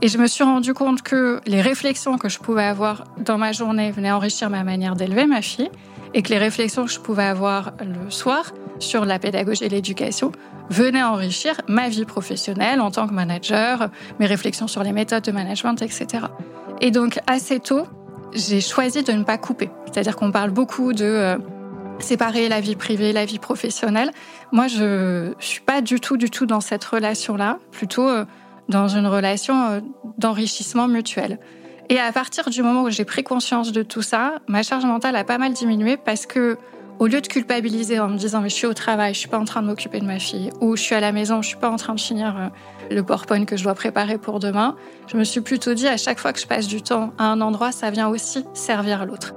Et je me suis rendu compte que les réflexions que je pouvais avoir dans ma journée venaient enrichir ma manière d'élever ma fille et que les réflexions que je pouvais avoir le soir sur la pédagogie et l'éducation venaient enrichir ma vie professionnelle en tant que manager, mes réflexions sur les méthodes de management, etc. Et donc assez tôt, j'ai choisi de ne pas couper. C'est-à-dire qu'on parle beaucoup de euh, séparer la vie privée, la vie professionnelle. Moi, je suis pas du tout, du tout dans cette relation-là, plutôt euh, dans une relation euh, d'enrichissement mutuel. Et à partir du moment où j'ai pris conscience de tout ça, ma charge mentale a pas mal diminué parce que au lieu de culpabiliser en me disant mais je suis au travail, je suis pas en train de m'occuper de ma fille, ou je suis à la maison, je suis pas en train de finir euh, le PowerPoint que je dois préparer pour demain, je me suis plutôt dit à chaque fois que je passe du temps à un endroit, ça vient aussi servir l'autre.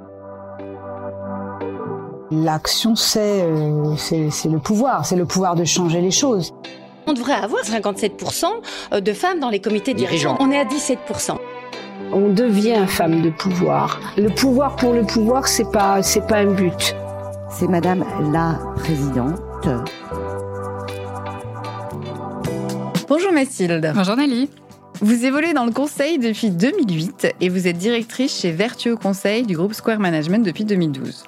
L'action, c'est euh, c'est le pouvoir, c'est le pouvoir de changer les choses. On devrait avoir 57% de femmes dans les comités dirigeants. On est à 17% on devient femme de pouvoir. Le pouvoir pour le pouvoir, c'est pas, c'est pas un but. C'est Madame la Présidente. Bonjour Mathilde. Bonjour Nelly. Vous évoluez dans le conseil depuis 2008 et vous êtes directrice chez Vertueux Conseil du groupe Square Management depuis 2012.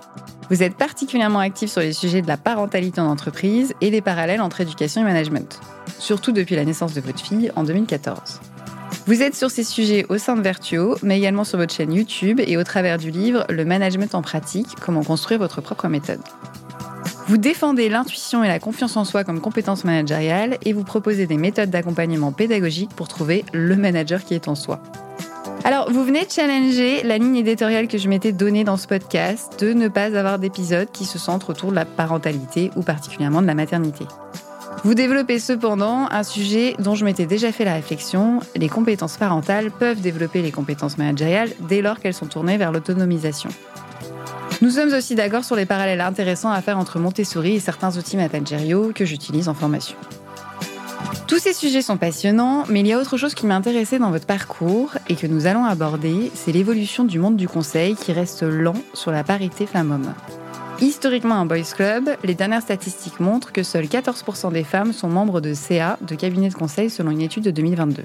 Vous êtes particulièrement active sur les sujets de la parentalité en entreprise et les parallèles entre éducation et management, surtout depuis la naissance de votre fille en 2014. Vous êtes sur ces sujets au sein de Vertuo, mais également sur votre chaîne YouTube et au travers du livre Le management en pratique, comment construire votre propre méthode. Vous défendez l'intuition et la confiance en soi comme compétences managériales et vous proposez des méthodes d'accompagnement pédagogique pour trouver le manager qui est en soi. Alors, vous venez challenger la ligne éditoriale que je m'étais donnée dans ce podcast de ne pas avoir d'épisode qui se centre autour de la parentalité ou particulièrement de la maternité. Vous développez cependant un sujet dont je m'étais déjà fait la réflexion. Les compétences parentales peuvent développer les compétences managériales dès lors qu'elles sont tournées vers l'autonomisation. Nous sommes aussi d'accord sur les parallèles intéressants à faire entre Montessori et certains outils managériaux que j'utilise en formation. Tous ces sujets sont passionnants, mais il y a autre chose qui m'intéressait dans votre parcours et que nous allons aborder, c'est l'évolution du monde du conseil qui reste lent sur la parité femme-homme. Historiquement un boys club, les dernières statistiques montrent que seuls 14% des femmes sont membres de CA, de cabinet de conseil, selon une étude de 2022.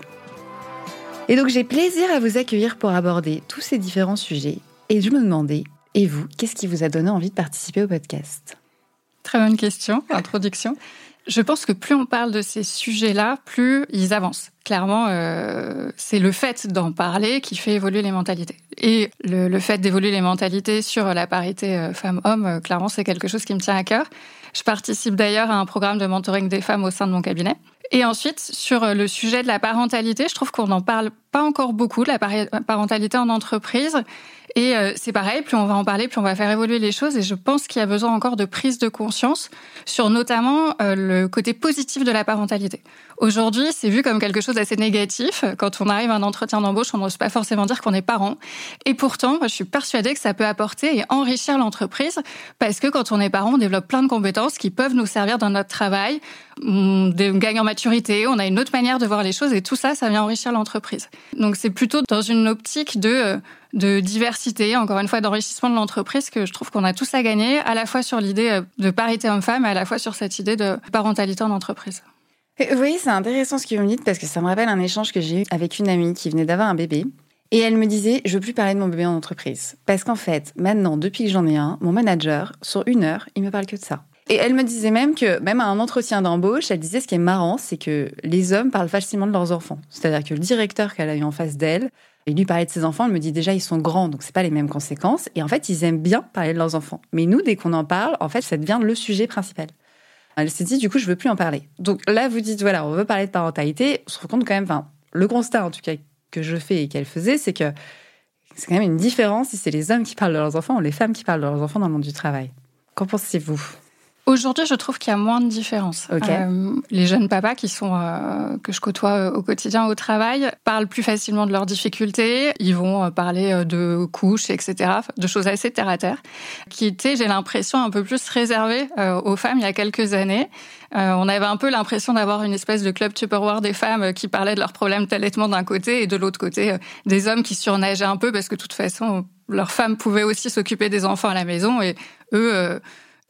Et donc j'ai plaisir à vous accueillir pour aborder tous ces différents sujets. Et je me demandais, et vous, qu'est-ce qui vous a donné envie de participer au podcast? Très bonne question, introduction. Je pense que plus on parle de ces sujets-là, plus ils avancent. Clairement, euh, c'est le fait d'en parler qui fait évoluer les mentalités. Et le, le fait d'évoluer les mentalités sur la parité euh, femmes-hommes, euh, clairement, c'est quelque chose qui me tient à cœur. Je participe d'ailleurs à un programme de mentoring des femmes au sein de mon cabinet. Et ensuite, sur le sujet de la parentalité, je trouve qu'on n'en parle pas encore beaucoup, de la parentalité en entreprise. Et euh, c'est pareil, plus on va en parler, plus on va faire évoluer les choses. Et je pense qu'il y a besoin encore de prise de conscience sur notamment euh, le côté positif de la parentalité. Aujourd'hui, c'est vu comme quelque chose d'assez négatif. Quand on arrive à un entretien d'embauche, on n'ose pas forcément dire qu'on est parent. Et pourtant, je suis persuadée que ça peut apporter et enrichir l'entreprise parce que quand on est parent, on développe plein de compétences qui peuvent nous servir dans notre travail. On gagne en maturité, on a une autre manière de voir les choses et tout ça, ça vient enrichir l'entreprise. Donc c'est plutôt dans une optique de euh, de diversité, encore une fois d'enrichissement de l'entreprise que je trouve qu'on a tous à gagner, à la fois sur l'idée euh, de parité homme-femme et à la fois sur cette idée de parentalité en entreprise. Oui, c'est intéressant ce que vous me dites parce que ça me rappelle un échange que j'ai eu avec une amie qui venait d'avoir un bébé. Et elle me disait, je veux plus parler de mon bébé en entreprise. Parce qu'en fait, maintenant, depuis que j'en ai un, mon manager, sur une heure, il me parle que de ça. Et elle me disait même que, même à un entretien d'embauche, elle disait ce qui est marrant, c'est que les hommes parlent facilement de leurs enfants. C'est-à-dire que le directeur qu'elle a eu en face d'elle, il lui parlait de ses enfants, elle me dit déjà ils sont grands, donc c'est pas les mêmes conséquences. Et en fait, ils aiment bien parler de leurs enfants. Mais nous, dès qu'on en parle, en fait, ça devient le sujet principal. Elle s'est dit, du coup, je veux plus en parler. Donc là, vous dites, voilà, on veut parler de parentalité. On se rend compte quand même, enfin, le constat, en tout cas, que je fais et qu'elle faisait, c'est que c'est quand même une différence si c'est les hommes qui parlent de leurs enfants ou les femmes qui parlent de leurs enfants dans le monde du travail. Qu'en pensez-vous? Aujourd'hui, je trouve qu'il y a moins de différence. Euh, les jeunes papas qui sont euh, que je côtoie euh, au quotidien au travail parlent plus facilement de leurs difficultés. Ils vont parler de couches, etc., de choses assez terre à terre, qui étaient, j'ai l'impression, un peu plus réservées aux femmes il y a quelques années. on avait un peu l'impression d'avoir une espèce de club Tupperware des femmes qui parlaient de leurs problèmes d'allaitement d'un côté et de l'autre côté des hommes qui surnageaient un peu parce que de toute façon leurs femmes pouvaient aussi s'occuper des enfants à la maison et eux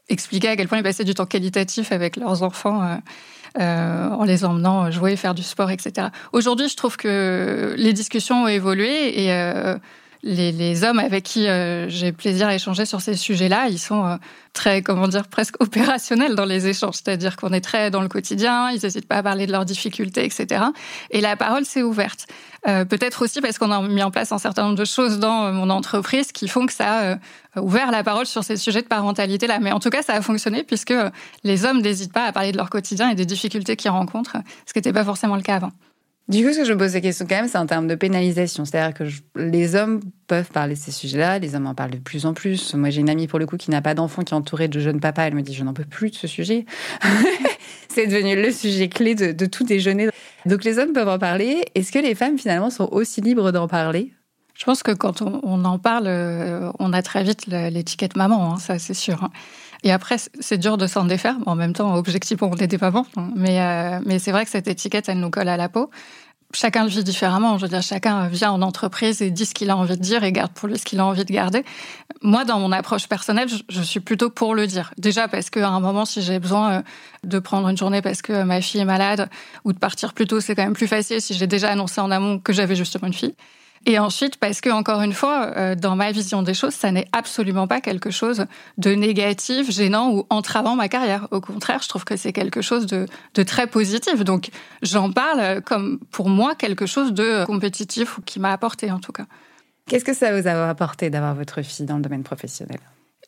expliquer à quel point ils passaient du temps qualitatif avec leurs enfants. Euh. en les emmenant jouer, faire du sport, etc. Aujourd'hui, je trouve que les discussions ont évolué et les, hommes avec qui euh, j'ai plaisir à échanger sur ces sujets-là, ils sont euh, très, comment dire, presque opérationnels dans les échanges. C'est-à-dire qu'on est très dans le quotidien, ils n'hésitent pas à parler de leurs difficultés, etc. Et la parole s'est ouverte. Euh, peut-être aussi parce qu'on a mis en place un certain nombre de choses dans mon entreprise qui font que ça a ouvert la parole sur ces sujets de parentalité-là. Mais en tout cas, ça a fonctionné puisque les hommes n'hésitent pas à parler de leur quotidien et des difficultés qu'ils rencontrent, ce qui n'était pas forcément le cas avant. Du coup, ce que je me pose la question quand même, c'est en termes de pénalisation. C'est-à-dire que les hommes peuvent parler de ces sujets-là, les hommes en parlent de plus en plus. Moi, j'ai une amie pour le coup qui n'a pas d'enfant, qui est entourée de jeunes papas. Elle me dit, je n'en peux plus de ce sujet. c'est devenu le sujet clé de, tout déjeuner. Donc les hommes peuvent en parler. Est-ce que les femmes, finalement, sont aussi libres d'en parler? Je pense que quand on, en parle, euh, on a très vite l'étiquette maman, hein, ça c'est sûr. Hein. Et après, c'est dur de s'en défaire. En même temps, objectivement, on n'était pas bon. Mais, euh, mais c'est vrai que cette étiquette, elle nous colle à la peau. Chacun le vit différemment. Je veux dire, chacun vient en entreprise et dit ce qu'il a envie de dire et garde pour lui ce qu'il a envie de garder. Moi, dans mon approche personnelle, je, suis plutôt pour le dire. Déjà parce qu'à un moment, si j'ai besoin euh, de prendre une journée parce que ma fille est malade ou de partir plus tôt, c'est quand même plus facile si j'ai déjà annoncé en amont que j'avais justement une fille. Et ensuite, parce que, encore une fois, euh, dans ma vision des choses, ça n'est absolument pas quelque chose de négatif, gênant ou entravant ma carrière. Au contraire, je trouve que c'est quelque chose de, de, très positif. Donc, j'en parle comme, pour moi, quelque chose de compétitif ou qui m'a apporté, en tout cas. Qu'est-ce que ça vous a apporté d'avoir votre fille dans le domaine professionnel?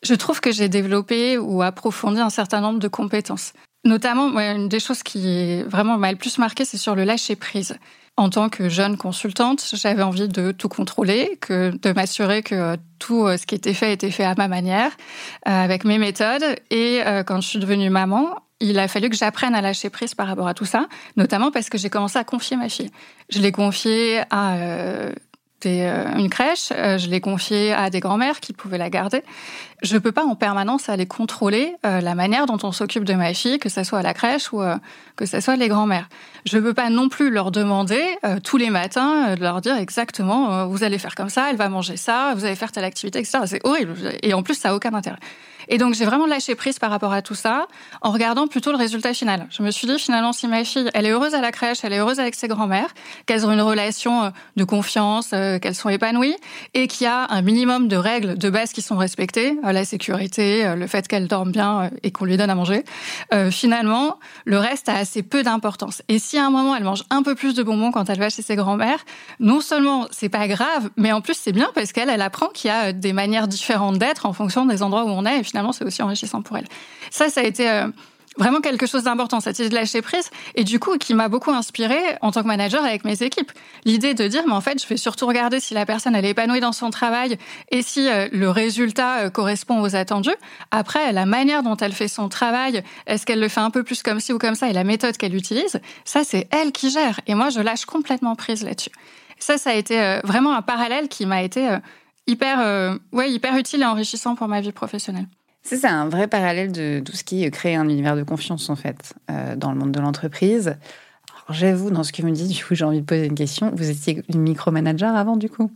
Je trouve que j'ai développé ou approfondi un certain nombre de compétences. Notamment, une des choses qui vraiment m'a le plus marqué, c'est sur le lâcher prise. En tant que jeune consultante, j'avais envie de tout contrôler, que de m'assurer que tout euh, ce qui était fait était fait à ma manière, euh, avec mes méthodes. Et euh, quand je suis devenue maman, il a fallu que j'apprenne à lâcher prise par rapport à tout ça, notamment parce que j'ai commencé à confier ma fille. Je l'ai confiée à euh, une crèche, euh, je l'ai confiée à des grands-mères qui pouvaient la garder. Je ne peux pas en permanence aller contrôler euh, la manière dont on s'occupe de ma fille, que ce soit à la crèche ou que ce soit les grands-mères. Je ne peux pas non plus leur demander tous les matins de leur dire exactement vous allez faire comme ça, elle va manger ça, vous allez faire telle activité, etc. C'est horrible. Et en plus, ça n'a aucun intérêt. Et donc, j'ai vraiment lâché prise par rapport à tout ça en regardant plutôt le résultat final. Je me suis dit, finalement, si ma fille, elle est heureuse à la crèche, elle est heureuse avec ses grands-mères, qu'elles ont une relation euh, de confiance, euh, qu'elles sont épanouies et qu'il y a un minimum de règles de base qui sont respectées, euh, la sécurité, le fait qu'elle dorme bien et qu'on lui donne à manger, finalement, le reste a assez peu d'importance. Et si à un moment, elle mange un peu plus de bonbons quand elle va chez ses grands-mères, non seulement c'est pas grave, mais en plus c'est bien parce qu'elle, elle apprend qu'il y a des manières différentes d'être en fonction des endroits où on est finalement, c'est aussi enrichissant pour elle. Ça, ça a été euh, vraiment quelque chose d'important, cette idée de lâcher prise, et du coup, qui m'a beaucoup inspirée en tant que manager avec mes équipes. L'idée de dire, mais en fait, je vais surtout regarder si la personne, elle est épanouie dans son travail et si euh, le résultat euh, correspond aux attendus. Après, la manière dont elle fait son travail, est-ce qu'elle le fait un peu plus comme ci ou comme ça, et la méthode qu'elle utilise, ça, c'est elle qui gère. Et moi, je lâche complètement prise là-dessus. Ça, ça a été vraiment un parallèle qui m'a été hyper, ouais, hyper utile et enrichissant pour ma vie professionnelle. C'est un vrai parallèle de tout ce qui crée un univers de confiance, en fait, euh, dans le monde de l'entreprise. J'avoue, dans ce que vous me dites, du coup, j'ai envie de poser une question. Vous étiez une micromanager avant, du coup?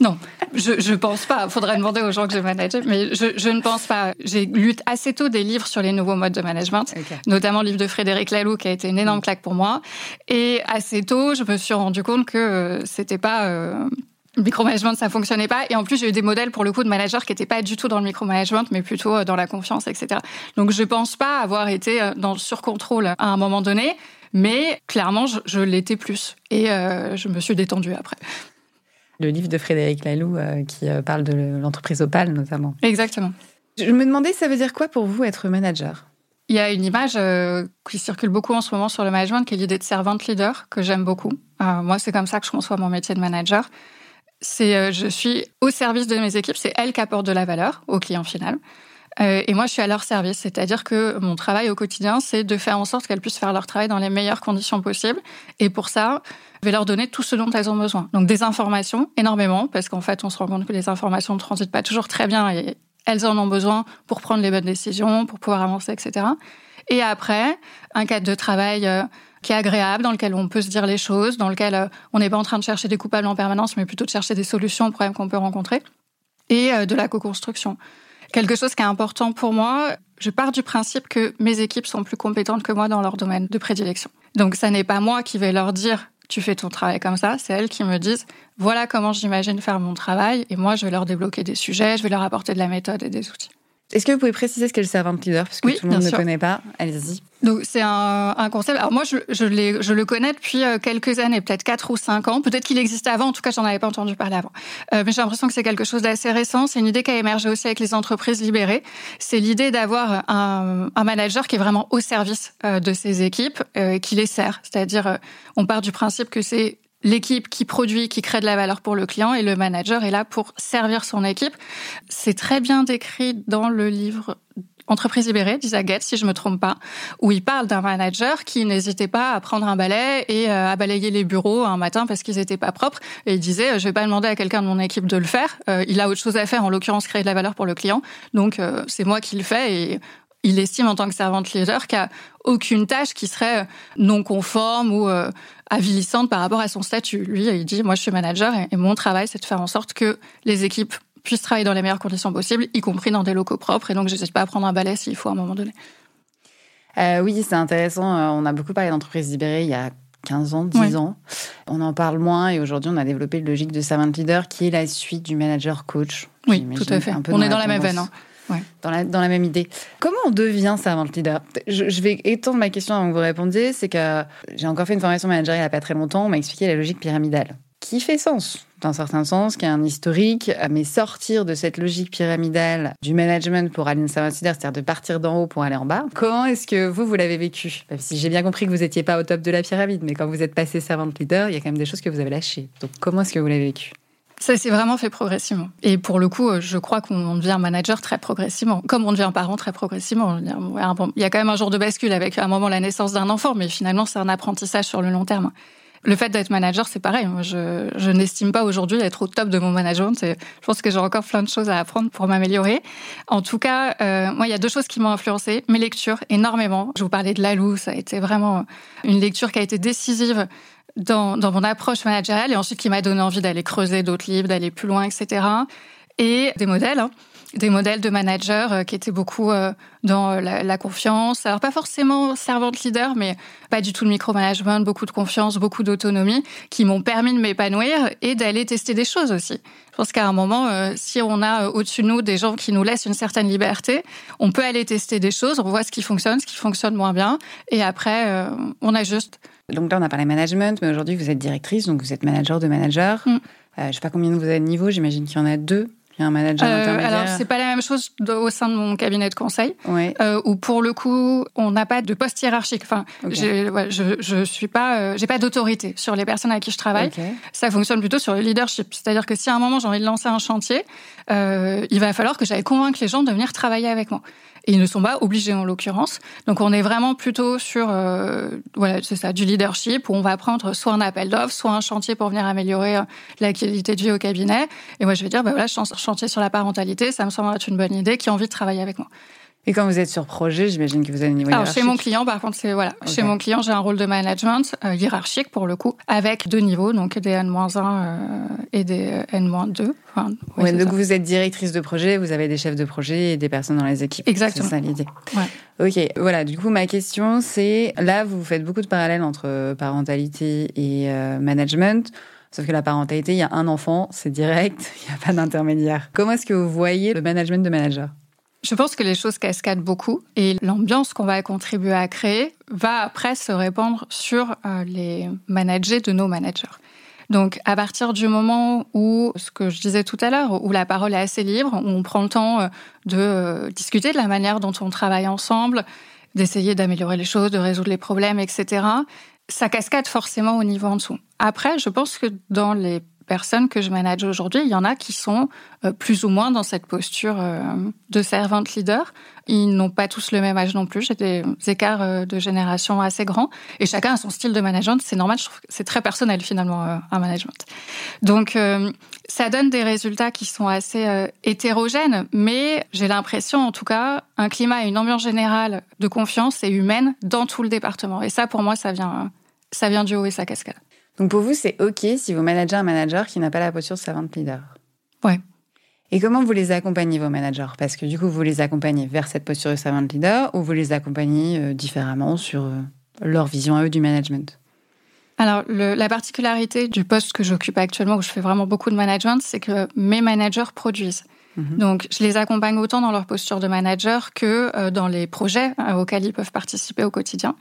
Non, je, ne pense pas. Il faudrait demander aux gens que j'ai managé, mais je, ne pense pas. J'ai lu assez tôt des livres sur les nouveaux modes de management, notamment le livre de Frédéric Laloux qui a été une énorme claque pour moi. Et assez tôt, je me suis rendu compte que euh, c'était pas euh, le micromanagement, ça fonctionnait pas. Et en plus, j'ai eu des modèles pour le coup de managers qui n'étaient pas du tout dans le micromanagement, mais plutôt euh, dans la confiance, etc. Donc, je pense pas avoir été euh, dans le surcontrôle à un moment donné, mais clairement, je, l'étais plus. Et euh, je me suis détendue après. Le livre de Frédéric Laloux qui parle de l'entreprise Opal, notamment. Exactement. Je me demandais, ça veut dire quoi pour vous être manager? Il y a une image qui circule beaucoup en ce moment sur le management, qui est l'idée de servante leader, que j'aime beaucoup. moi, c'est comme ça que je conçois mon métier de manager c'est euh, je suis au service de mes équipes, c'est elles qui apportent de la valeur au client final. Euh, et moi, je suis à leur service, c'est-à-dire que mon travail au quotidien, c'est de faire en sorte qu'elles puissent faire leur travail dans les meilleures conditions possibles. Et pour ça, je vais leur donner tout ce dont elles ont besoin. Donc des informations, énormément, parce qu'en fait, on se rend compte que les informations ne transitent pas toujours très bien et elles en ont besoin pour prendre les bonnes décisions, pour pouvoir avancer, etc. Et après, un cadre de travail euh, qui est agréable, dans lequel on peut se dire les choses, dans lequel euh, on n'est pas en train de chercher des coupables en permanence, mais plutôt de chercher des solutions aux problèmes qu'on peut rencontrer, et euh, de la co-construction. Quelque chose qui est important pour moi, je pars du principe que mes équipes sont plus compétentes que moi dans leur domaine de prédilection. Donc ça n'est pas moi qui vais leur dire tu fais ton travail comme ça, c'est elles qui me disent voilà comment j'imagine faire mon travail et moi je vais leur débloquer des sujets, je vais leur apporter de la méthode et des outils. Est-ce que vous pouvez préciser ce qu'est le servant leader Parce que tout le monde ne connaît pas. Allez-y. Donc c'est un, un, concept. Alors moi je, je, je, le connais depuis euh, quelques années, peut-être quatre ou cinq ans. Peut-être qu'il existait avant. En tout cas, j'en avais pas entendu parler avant. Euh, mais j'ai l'impression que c'est quelque chose d'assez récent. C'est une idée qui a émergé aussi avec les entreprises libérées. C'est l'idée d'avoir un, un, manager qui est vraiment au service euh, de ses équipes, euh, qui les sert. C'est-à-dire, on part du principe que c'est l'équipe qui produit, qui crée de la valeur pour le client et le manager est là pour servir son équipe. C'est très bien décrit dans le livre Entreprise libérée d'Isaac Getz, si je me trompe pas, où il parle d'un manager qui n'hésitait pas à prendre un balai et euh, à balayer les bureaux un matin parce qu'ils étaient pas propres. Et il disait, euh, je vais pas demander à quelqu'un de mon équipe de le faire. Euh, il a autre chose à faire, en l'occurrence créer de la valeur pour le client. Donc c'est moi qui le fais et il estime en tant que servante leader qu'il n'y a aucune tâche qui serait non conforme ou avilissante par rapport à son statut. Lui, il dit, moi je suis manager et, mon travail, c'est de faire en sorte que les équipes puissent travailler dans les meilleures conditions possibles, y compris dans des locaux propres. Et donc, je n'hésite pas à prendre un balai s'il faut à un moment donné. Euh, oui, c'est intéressant. Euh, on a beaucoup parlé d'entreprises libérées il y a 15 ans, 10 ans. On en parle moins et aujourd'hui, on a développé le logique de servant leader qui est la suite du manager coach. Oui, tout à fait. On est dans la, même veine. Hein. Dans, la, même idée. Comment on devient servant leader je, vais étendre ma question avant que vous répondiez. C'est que j'ai encore fait une formation managériale il n'y a pas très longtemps. On m'a expliqué la logique pyramidale qui fait sens? D'un certain sens, qui a un historique, mais sortir de cette logique pyramidale du management pour aller une servant leader, c'est-à-dire de partir d'en haut pour aller en bas. Comment est-ce que vous, vous l'avez vécu? Si j'ai bien compris que vous n'étiez pas au top de la pyramide, mais quand vous êtes passé servant leader, il y a quand même des choses que vous avez lâchées. Donc comment est-ce que vous l'avez vécu? Ça s'est vraiment fait progressivement. Et pour le coup, je crois qu'on devient manager très progressivement, comme on devient parent très progressivement. Il y a quand même un jour de bascule avec à un moment la naissance d'un enfant, mais finalement c'est un apprentissage sur le long terme. Le fait d'être manager, c'est pareil. Je n'estime pas aujourd'hui être au top de mon management. Je pense que j'ai encore plein de choses à apprendre pour m'améliorer. En tout cas, euh, moi, il y a deux choses qui m'ont influencé. Mes lectures, énormément. Je vous parlais de Lalou, ça a été vraiment une lecture qui a été décisive dans, mon approche managériale et ensuite qui m'a donné envie d'aller creuser d'autres livres, d'aller plus loin, etc. Et des modèles. Hein des modèles de managers euh, qui étaient beaucoup euh, dans euh, la, la, confiance. Alors pas forcément servante leader, mais pas du tout le micromanagement, beaucoup de confiance, beaucoup d'autonomie, qui m'ont permis de m'épanouir et d'aller tester des choses aussi. Je pense qu'à un moment, si on a au-dessus de nous des gens qui nous laissent une certaine liberté, on peut aller tester des choses, on voit ce qui fonctionne, ce qui fonctionne moins bien, et après, on ajuste. Donc là, on a parlé management, mais aujourd'hui, vous êtes directrice, donc vous êtes manager de manager. Mm. Euh, je sais pas combien vous avez de niveau, j'imagine qu'il y en a deux un manager euh, intermédiaire Alors, c'est pas la même chose au sein de mon cabinet de conseil, euh, où pour le coup, on n'a pas de poste hiérarchique. Enfin, je, je suis pas, euh, j'ai pas d'autorité sur les personnes avec qui je travaille. Ça fonctionne plutôt sur le leadership. C'est-à-dire que si à un moment j'ai envie de lancer un chantier, euh, il va falloir que j'aille convaincre les gens de venir travailler avec moi. Et ils ne sont pas obligés en l'occurrence. Donc on est vraiment plutôt sur euh, voilà, c'est ça, du leadership où on va prendre soit un appel d'offres, soit un chantier pour venir améliorer euh, la qualité de vie au cabinet. Et moi je vais dire bah voilà, chantier sur la parentalité, ça me semble être une bonne idée, qui a envie de travailler avec moi. Et quand vous êtes sur projet, j'imagine que vous avez un niveau Alors, Chez mon client, par contre, c'est voilà. Chez mon client, j'ai un rôle de management euh, hiérarchique pour le coup, avec deux niveaux, donc des N-1 euh, et des N-2. Enfin, ouais, donc vous êtes directrice de projet, vous avez des chefs de projet et des personnes dans les équipes. Exactement. C'est ça l'idée. Ouais. Ok, voilà. Du coup, ma question, c'est là, vous faites beaucoup de parallèles entre parentalité et euh, management. Sauf que la parentalité, il y a un enfant, c'est direct, il n'y a pas d'intermédiaire. Comment est-ce que vous voyez le management de manager? Je pense que les choses cascadent beaucoup et l'ambiance qu'on va contribuer à créer va après se répandre sur euh, les managers de nos managers. Donc, à partir du moment où, ce que je disais tout à l'heure, où la parole est assez libre, où on prend le temps euh, de euh, discuter de la manière dont on travaille ensemble, d'essayer d'améliorer les choses, de résoudre les problèmes, etc., ça cascade forcément au niveau en dessous. Après, je pense que dans les personnes que je manage aujourd'hui, il y en a qui sont euh, plus ou moins dans cette posture euh, de servante leader. Ils n'ont pas tous le même âge non plus. J'ai des écarts euh, de génération assez grands. Et chacun a son style de management. C'est normal. Je trouve que c'est très personnel finalement un management. Donc ça donne des résultats qui sont assez hétérogènes. Mais j'ai l'impression, en tout cas, un climat et une ambiance générale de confiance et humaine dans tout le département. Et ça, pour moi, ça vient, ça vient du haut et ça cascade. Donc pour vous, c'est OK si vous managez un manager qui n'a pas la posture de servant leader Ouais. Et comment vous les accompagnez, vos managers? Parce que du coup, vous les accompagnez vers cette posture de servant leader ou vous les accompagnez euh, différemment sur euh, leur vision à eux du management? Alors, le, la particularité du poste que j'occupe actuellement, où je fais vraiment beaucoup de management, c'est que mes managers produisent. Mhm. Donc, je les accompagne autant dans leur posture de manager que euh, dans les projets auxquels ils peuvent participer au quotidien.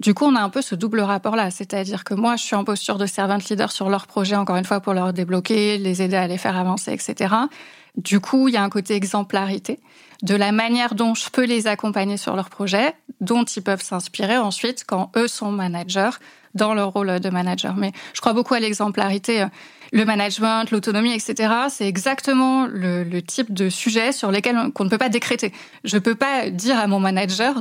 Du coup, on a un peu ce double rapport-là, c'est-à-dire que moi, je suis en posture de servant leader sur leur projet, encore une fois, pour leur débloquer, les aider à les faire avancer, etc. Du coup, il y a un côté exemplarité de la manière dont je peux les accompagner sur leur projet, dont ils peuvent s'inspirer ensuite quand eux sont managers dans leur rôle de manager. Mais je crois beaucoup à l'exemplarité. Le management, l'autonomie, etc. C'est exactement le, type de sujet sur lesquels qu'on ne peut pas décréter. Je peux pas dire à mon manager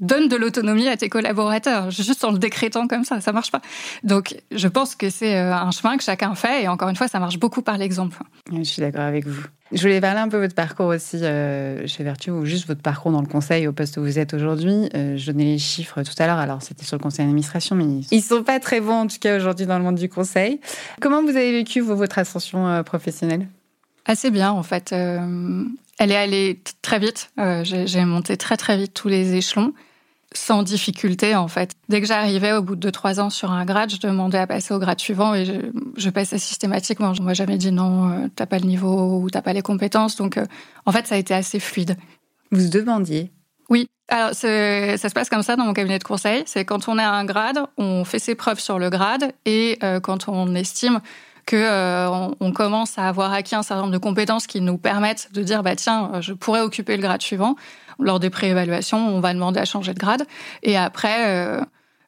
donne de l'autonomie à tes collaborateurs, juste en le décrétant comme ça, ça marche pas. Donc, je pense que c'est euh, un chemin que chacun fait, et encore une fois, ça marche beaucoup par l'exemple. Je suis d'accord avec vous. Je voulais parler un peu de votre parcours aussi euh, chez Vertu, ou juste votre parcours dans le conseil au poste où vous êtes aujourd'hui. Euh, je donnais les chiffres tout à l'heure, alors c'était sur le conseil d'administration, mais ils sont pas très bons en tout cas aujourd'hui dans le monde du conseil. Comment vous avez vécu votre ascension professionnelle? Assez bien en fait. Elle est allée très vite. Euh, j'ai monté très très vite tous les échelons, sans difficulté en fait. Dès que j'arrivais au bout de 2-3 ans sur un grade, je demandais à passer au grade suivant et je, passais systématiquement. Je ne jamais dit non, euh, t'as pas le niveau ou t'as pas les compétences. Donc euh, en fait, ça a été assez fluide. Vous demandiez? Oui. Alors, ça se passe comme ça dans mon cabinet de conseil. C'est quand on est à un grade, on fait ses preuves sur le grade et quand on estime que euh, on, commence à avoir acquis un certain nombre de compétences qui nous permettent de dire bah tiens, je pourrais occuper le grade suivant. Lors des préévaluations, on va demander à changer de grade. Et après, euh,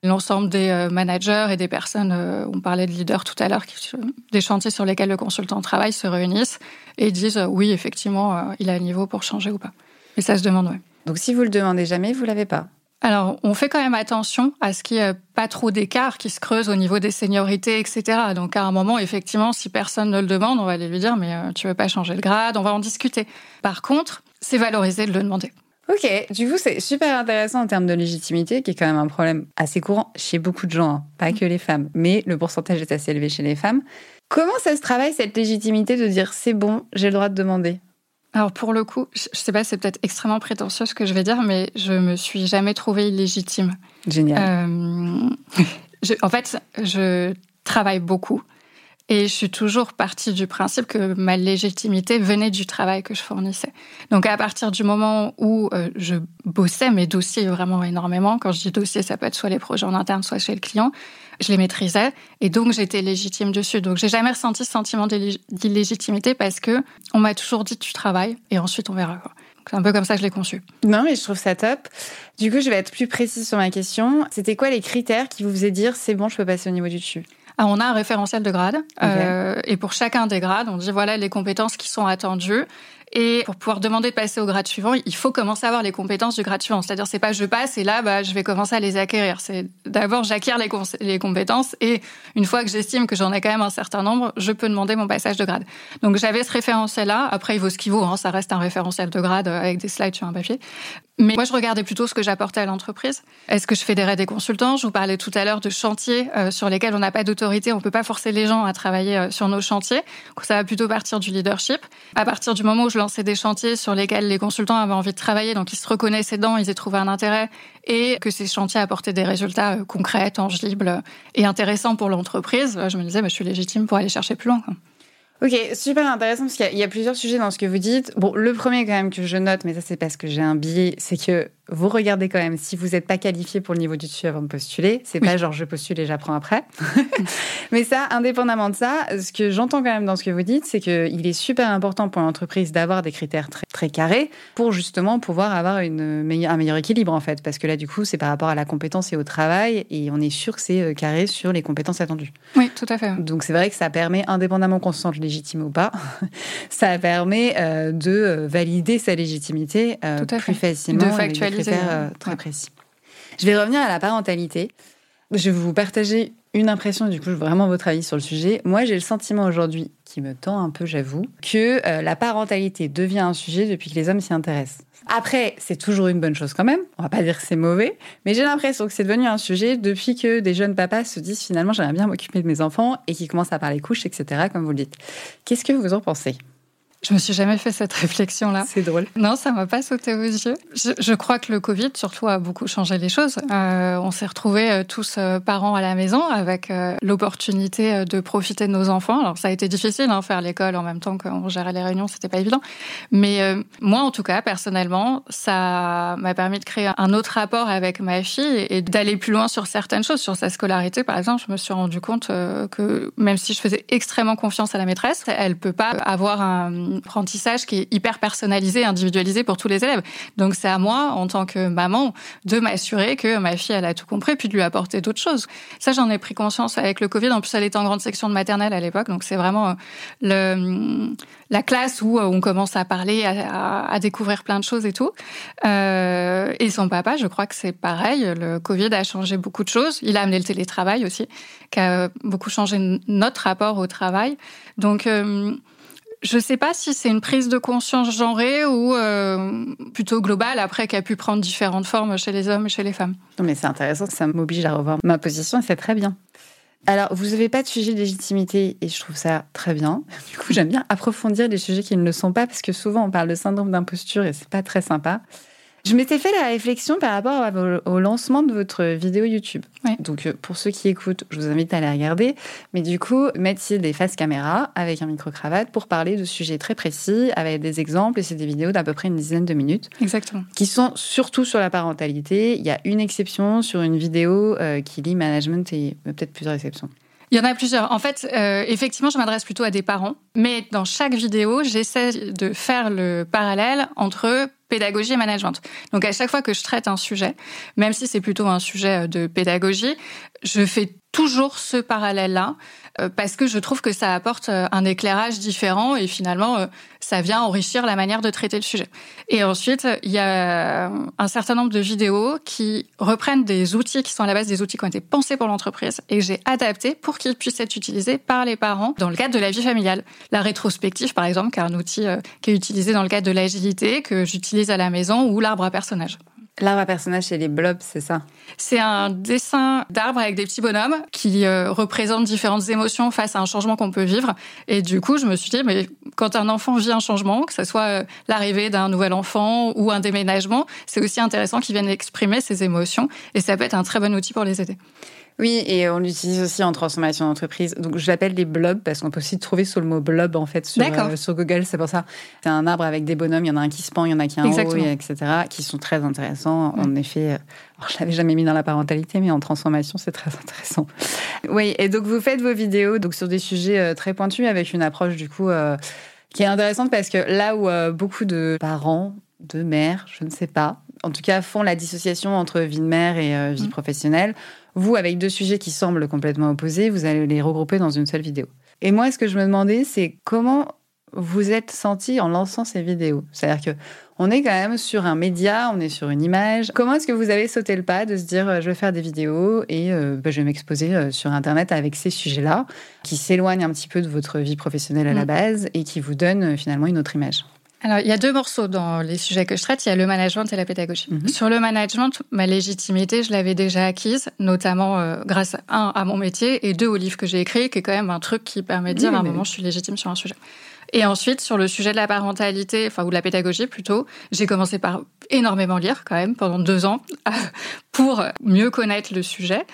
l'ensemble des euh, managers et des personnes, on parlait de leaders tout à l'heure, des chantiers sur lesquels le consultant travaille, se réunissent et disent oui, effectivement, il a un niveau pour changer ou pas. Et ça se demande, oui. Donc si vous le demandez jamais, vous l'avez pas alors, on fait quand même attention à ce qu'il n'y ait pas trop d'écart qui se creuse au niveau des seniorités, etc. Donc, à un moment, effectivement, si personne ne le demande, on va aller lui dire, mais euh, tu veux pas changer de grade, on va en discuter. Par contre, c'est valorisé de le demander. Ok, du coup, c'est super intéressant en termes de légitimité, qui est quand même un problème assez courant chez beaucoup de gens, hein. pas que les femmes, mais le pourcentage est assez élevé chez les femmes. Comment ça se travaille, cette légitimité de dire c'est bon, j'ai le droit de demander? Alors pour le coup, je sais pas, c'est peut-être extrêmement prétentieux ce que je vais dire, mais je me suis jamais trouvée illégitime. Génial. Euh, en fait, je travaille beaucoup et je suis toujours partie du principe que ma légitimité venait du travail que je fournissais. Donc à partir du moment où euh, je bossais mes dossiers vraiment énormément, quand je dis dossier, ça peut être soit les projets en interne, soit chez le client, je les maîtrisais et donc j'étais légitime dessus. Donc j'ai jamais ressenti ce sentiment d'illégitimité parce que on m'a toujours dit tu travailles et ensuite on verra. C'est un peu comme ça que je l'ai conçu. Non, mais je trouve ça top. Du coup, je vais être plus précise sur ma question. C'était quoi les critères qui vous faisaient dire c'est bon, je peux passer au niveau du dessus? Alors, on a un référentiel de grade euh, et pour chacun des grades, on dit voilà les compétences qui sont attendues et pour pouvoir demander de passer au grade suivant, il faut commencer à avoir les compétences du grade suivant. C'est-à-dire, c'est pas je passe et là, bah, je vais commencer à les acquérir. C'est d'abord j'acquiers les, compétences et une fois que j'estime que j'en ai quand même un certain nombre, je peux demander mon passage de grade. Donc j'avais ce référentiel-là. Après, il vaut ce qu'il vaut. Hein. Ça reste un référentiel de grade avec des slides sur un papier. Mais moi, je regardais plutôt ce que j'apportais à l'entreprise. Est-ce que je fédérais des consultants? Je vous parlais tout à l'heure de chantiers euh, sur lesquels on n'a pas d'autorité. On peut pas forcer les gens à travailler euh, sur nos chantiers. Ça va plutôt partir du leadership. À partir du moment où je lançais des chantiers sur lesquels les consultants avaient envie de travailler, donc ils se reconnaissaient dedans, ils y trouvé un intérêt, et que ces chantiers apportaient des résultats euh, concrets, tangibles et intéressants pour l'entreprise, je me disais, bah, je suis légitime pour aller chercher plus loin. Ok, super intéressant parce qu'il y, a plusieurs sujets dans ce que vous dites. Bon, le premier quand même que je note, mais ça c'est parce que j'ai un biais, c'est que vous regardez quand même si vous n'êtes pas qualifié pour le niveau du dessus avant de postuler. C'est pas genre je postule et j'apprends après. Mais ça, indépendamment de ça, ce que j'entends quand même dans ce que vous dites, c'est qu'il est super important pour l'entreprise d'avoir des critères très, très carrés pour justement pouvoir avoir une un meilleur équilibre en fait. Parce que là, du coup, c'est par rapport à la compétence et au travail et on est sûr que c'est euh, carré sur les compétences attendues. Oui, tout à fait. Donc c'est vrai que ça permet, indépendamment qu'on se sente légitime ou pas, ça permet euh, de euh, valider sa légitimité plus facilement. De factualiser euh, très précis. Je vais revenir à la parentalité. Je vais vous partager une impression, du coup, vraiment votre avis sur le sujet. Moi, j'ai le sentiment aujourd'hui, qui me tend un peu, j'avoue, que euh, la parentalité devient un sujet depuis que les hommes s'y intéressent. Après, c'est toujours une bonne chose quand même. On va pas dire que c'est mauvais, mais j'ai l'impression que c'est devenu un sujet depuis que des jeunes papas se disent finalement j'aimerais bien m'occuper de mes enfants et qui commencent à parler couches, etc. Comme vous le dites. Qu'est-ce que vous en pensez? Je me suis jamais fait cette réflexion-là. C'est drôle. Non, ça m'a pas sauté aux yeux. Je, je, crois que le Covid, surtout, a beaucoup changé les choses. Euh, on s'est retrouvés euh, tous euh, parents à la maison avec euh, l'opportunité de profiter de nos enfants. Alors, ça a été difficile, hein, faire l'école en même temps qu'on gérait les réunions, c'était pas évident. Mais euh, moi, en tout cas, personnellement, ça m'a permis de créer un autre rapport avec ma fille et d'aller plus loin sur certaines choses. Sur sa scolarité, par exemple, je me suis rendu compte que même si je faisais extrêmement confiance à la maîtresse, elle peut pas avoir un apprentissage qui est hyper personnalisé, individualisé pour tous les élèves. Donc c'est à moi, en tant que maman, de m'assurer que ma fille, elle a tout compris, puis de lui apporter d'autres choses. Ça, j'en ai pris conscience avec le Covid. En plus, elle était en grande section de maternelle à l'époque, donc c'est vraiment euh, le, la classe où euh, on commence à parler, à, découvrir plein de choses et tout. Euh, et son papa, je crois que c'est pareil. Le Covid a changé beaucoup de choses. Il a amené le télétravail aussi, qui a beaucoup changé notre rapport au travail. Donc je ne sais pas si c'est une prise de conscience genrée ou euh, plutôt globale, après, qui a pu prendre différentes formes chez les hommes et chez les femmes. Non, mais c'est intéressant, ça m'oblige à revoir ma position et c'est très bien. Alors, vous n'avez pas de sujet de légitimité et je trouve ça très bien. Du coup, j'aime bien approfondir les sujets qui ne le sont pas parce que souvent on parle de syndrome d'imposture et c'est pas très sympa. Je m'étais fait la réflexion par rapport au lancement de votre vidéo YouTube. Donc, euh, pour ceux qui écoutent, je vous invite à aller regarder. Mais du coup, mettiez des faces caméra avec un micro-cravate pour parler de sujets très précis, avec des exemples. Et c'est des vidéos d'à peu près une dizaine de minutes. Exactement. Qui sont surtout sur la parentalité. Il y a une exception sur une vidéo euh, qui lit management et peut-être plusieurs exceptions. Il y en a plusieurs. En fait, euh, effectivement, je m'adresse plutôt à des parents, mais dans chaque vidéo, j'essaie de faire le parallèle entre pédagogie et management. Donc à chaque fois que je traite un sujet, même si c'est plutôt un sujet de pédagogie, je fais toujours ce parallèle-là euh, parce que je trouve que ça apporte euh, un éclairage différent et finalement euh, ça vient enrichir la manière de traiter le sujet. Et ensuite, il y a un certain nombre de vidéos qui reprennent des outils qui sont à la base des outils qui ont été pensés pour l'entreprise et que j'ai adaptés pour qu'ils puissent être utilisés par les parents dans le cadre de la vie familiale. La rétrospective, par exemple, qui est un outil qui est utilisé dans le cadre de l'agilité, que j'utilise à la maison, ou l'arbre à personnages. L'arbre à personnage, c'est les blobs, c'est ça C'est un dessin d'arbre avec des petits bonhommes qui euh, représentent différentes émotions face à un changement qu'on peut vivre. Et du coup, je me suis dit, mais quand un enfant vit un changement, que ce soit euh, l'arrivée d'un nouvel enfant ou un déménagement, c'est aussi intéressant qu'ils viennent exprimer ses émotions. Et ça peut être un très bon outil pour les aider. Oui, et on l'utilise aussi en transformation d'entreprise. Donc, je l'appelle les blobs parce qu'on peut aussi trouver sur le mot blob, en fait, sur, euh, sur Google. C'est pour ça. C'est un arbre avec des bonhommes. Il y en a un qui se pend, il y en a qui Exactement. haut, etc., qui sont très intéressants. En effet, euh, alors, je l'avais jamais mis dans la parentalité, mais en transformation, c'est très intéressant. Oui, et donc, vous faites vos vidéos donc sur des sujets euh, très pointus avec une approche, du coup, euh, qui est intéressante parce que là où euh, beaucoup de parents, de mères, je ne sais pas, en tout cas, font la dissociation entre vie de mère et euh, vie Mmh. professionnelle, vous, avec deux sujets qui semblent complètement opposés, vous allez les regrouper dans une seule vidéo. Et moi, ce que je me demandais, c'est comment vous êtes senti en lançant ces vidéos? C'est-à-dire que on est quand même sur un média, on est sur une image. Comment est-ce que vous avez sauté le pas de se dire euh, je vais faire des vidéos et euh, bah, je vais m'exposer euh, sur Internet avec ces sujets-là qui s'éloignent un petit peu de votre vie professionnelle à la Mm. base et qui vous donnent finalement une autre image? Alors, il y a deux morceaux dans les sujets que je traite. Il y a le management et la pédagogie. Mhm. Sur le management, ma légitimité, je l'avais déjà acquise, notamment euh, grâce, un, à mon métier et deux, au livre que j'ai écrit, qui est quand même un truc qui permet de dire Oui, à un moment, je suis légitime sur un sujet. Et ensuite, sur le sujet de la parentalité, enfin, ou de la pédagogie plutôt, j'ai commencé par énormément lire quand même pendant deux ans pour mieux connaître le sujet.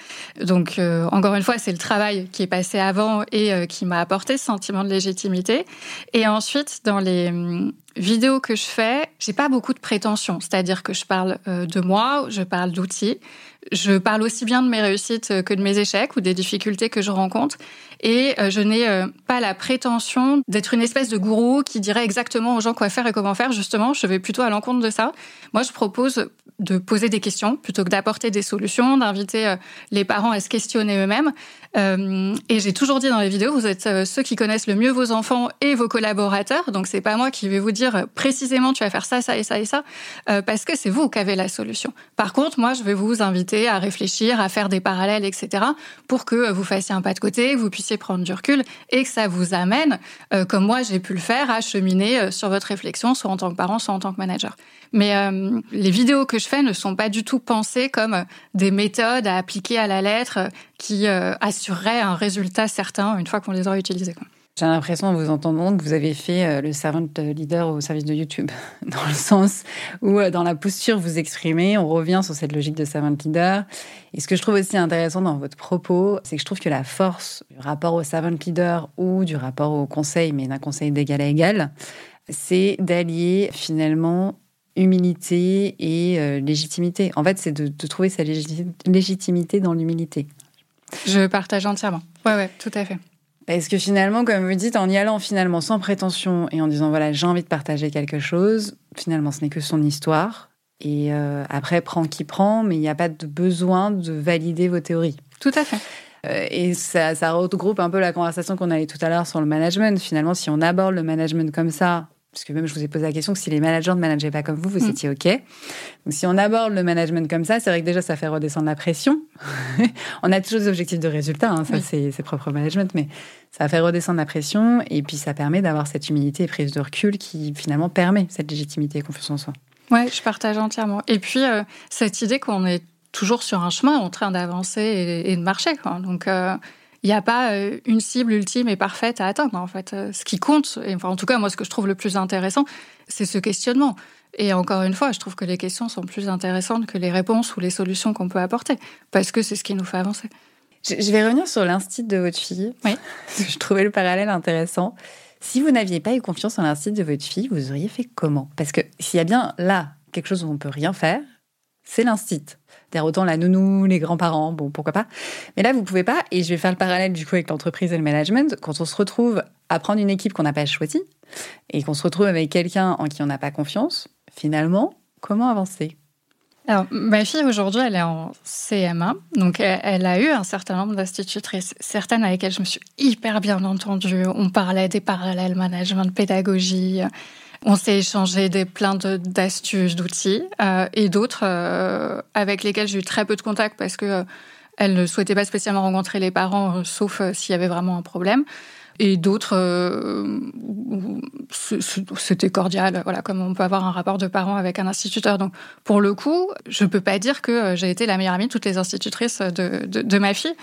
Donc, euh, encore une fois, c'est le travail qui est passé avant et euh, qui m'a apporté ce sentiment de légitimité. Et ensuite, dans les hum, vidéos que je fais, j'ai pas beaucoup de prétention. C'est-à-dire que je parle euh, de moi, je parle d'outils. Je parle aussi bien de mes réussites euh, que de mes échecs ou des difficultés que je rencontre. Et euh, je n'ai euh, pas la prétention d'être une espèce de gourou qui dirait exactement aux gens quoi faire et comment faire. Justement, je vais plutôt à l'encontre de ça. Moi, je propose de poser des questions plutôt que d'apporter des solutions, d'inviter euh, les parents à se questionner eux-mêmes. Et j'ai toujours dit dans les vidéos, vous êtes ceux qui connaissent le mieux vos enfants et vos collaborateurs. Donc c'est pas moi qui vais vous dire précisément tu vas faire ça, ça et ça et ça, parce que c'est vous qui avez la solution. Par contre, moi, je vais vous inviter à réfléchir, à faire des parallèles, etc., pour que vous fassiez un pas de côté, que vous puissiez prendre du recul et que ça vous amène, euh, comme moi j'ai pu le faire, à cheminer euh, sur votre réflexion, soit en tant que parent, soit en tant que manager. Mais euh, les vidéos que je fais ne sont pas du tout pensées comme des méthodes à appliquer à la lettre qui assureraient un résultat certain une fois qu'on les aura utilisées. J'ai l'impression en vous entendant que vous avez fait euh, le servant leader au service de YouTube, dans le sens où euh, dans la posture vous exprimez, on revient sur cette logique de servant leader. Et ce que je trouve aussi intéressant dans votre propos, c'est que je trouve que la force du rapport au servant leader ou du rapport au conseil, mais d'un conseil d'égal à égal, c'est d'allier finalement humilité et euh, légitimité. En fait, c'est de, de trouver sa légitimité dans l'humilité. Je partage entièrement. Ouais, ouais, tout à fait. Parce que finalement, comme vous dites, en y allant finalement sans prétention et en disant voilà, j'ai envie de partager quelque chose, finalement, ce n'est que son histoire. Et euh, après, prend qui prend, mais il n'y a pas de besoin de valider vos théories. Tout à fait. Euh, et ça, ça regroupe un peu la conversation qu'on avait tout à l'heure sur le management. Finalement, si on aborde le management comme ça, parce que même je vous ai posé la question que si les managers ne manageaient pas comme vous, vous mm. étiez OK. Donc si on aborde le management comme ça, c'est vrai que déjà ça fait redescendre la pression. on a toujours des objectifs de résultat, hein, ça c'est propre management, mais ça fait redescendre la pression et puis ça permet d'avoir cette humilité et prise de recul qui finalement permet cette légitimité et confiance en soi. Ouais, je partage entièrement. Et puis euh, cette idée qu'on est toujours sur un chemin en train d'avancer et, de marcher. Quoi. Donc euh, il n'y a pas euh, une cible ultime et parfaite à atteindre. En fait, euh, ce qui compte, et enfin, en tout cas moi, ce que je trouve le plus intéressant, c'est ce questionnement. Et encore une fois, je trouve que les questions sont plus intéressantes que les réponses ou les solutions qu'on peut apporter, parce que c'est ce qui nous fait avancer. Je vais revenir sur l'instinct de votre fille. Oui. Je trouvais le parallèle intéressant. Si vous n'aviez pas eu confiance en l'instinct de votre fille, vous auriez fait comment? Parce que s'il y a bien là quelque chose où on peut rien faire, c'est l'instinct. cest autant la nounou, les grands-parents, bon, pourquoi pas. Mais là, vous pouvez pas. Et je vais faire le parallèle du coup avec l'entreprise et le management. Quand on se retrouve à prendre une équipe qu'on n'a pas choisie et qu'on se retrouve avec quelqu'un en qui on n'a pas confiance, finalement, comment avancer? Alors, ma fille aujourd'hui, elle est en CM1, donc elle, a eu un certain nombre d'institutrices, certaines avec lesquelles je me suis hyper bien entendue. On parlait des parallèles management, pédagogie, on s'est échangé des plein d'astuces, d'outils, euh, et d'autres euh, avec lesquels j'ai eu très peu de contact parce que euh, elle ne souhaitait pas spécialement rencontrer les parents, sauf s'il y avait vraiment un problème. Et d'autres c'était cordial voilà comme on peut avoir un rapport de parents avec un instituteur. Donc pour le coup je peux pas dire que j'ai été la meilleure amie de toutes les institutrices de, de, ma fille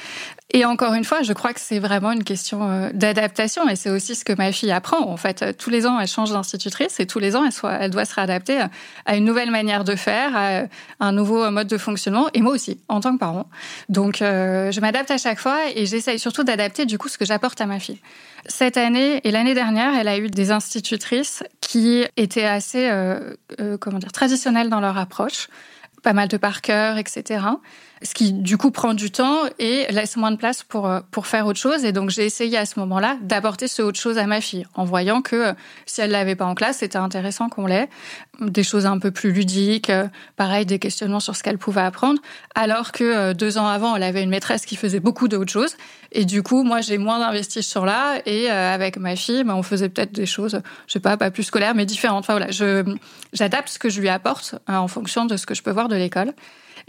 et encore une fois je crois que c'est vraiment une question euh, d'adaptation. Et c'est aussi ce que ma fille apprend en fait. Tous les ans elle change d'institutrice et tous les ans elle, doit se réadapter à une nouvelle manière de faire à un nouveau mode de fonctionnement. Et moi aussi en tant que parent. Donc je m'adapte à chaque fois et j'essaye surtout d'adapter du coup ce que j'apporte à ma fille. Cette année et l'année dernière, elle a eu des institutrices qui étaient assez, euh, euh, comment dire, traditionnelles dans leur approche, pas mal de par cœur, etc ce qui du coup prend du temps et laisse moins de place pour euh, pour faire autre chose. Et donc j'ai essayé à ce moment-là d'apporter ce autre chose à ma fille, en voyant que euh, si elle l'avait pas en classe, c'était intéressant qu'on l'ait, des choses un peu plus ludiques, euh, pareil des questionnements sur ce qu'elle pouvait apprendre, alors que deux ans avant, elle avait une maîtresse qui faisait beaucoup d'autres choses. Et du coup, moi, j'ai moins investi sur là. Et avec ma fille, ben, on faisait peut-être des choses, je sais pas, pas plus scolaires, mais différentes. Enfin voilà, je j'adapte ce que je lui apporte en fonction de ce que je peux voir de l'école.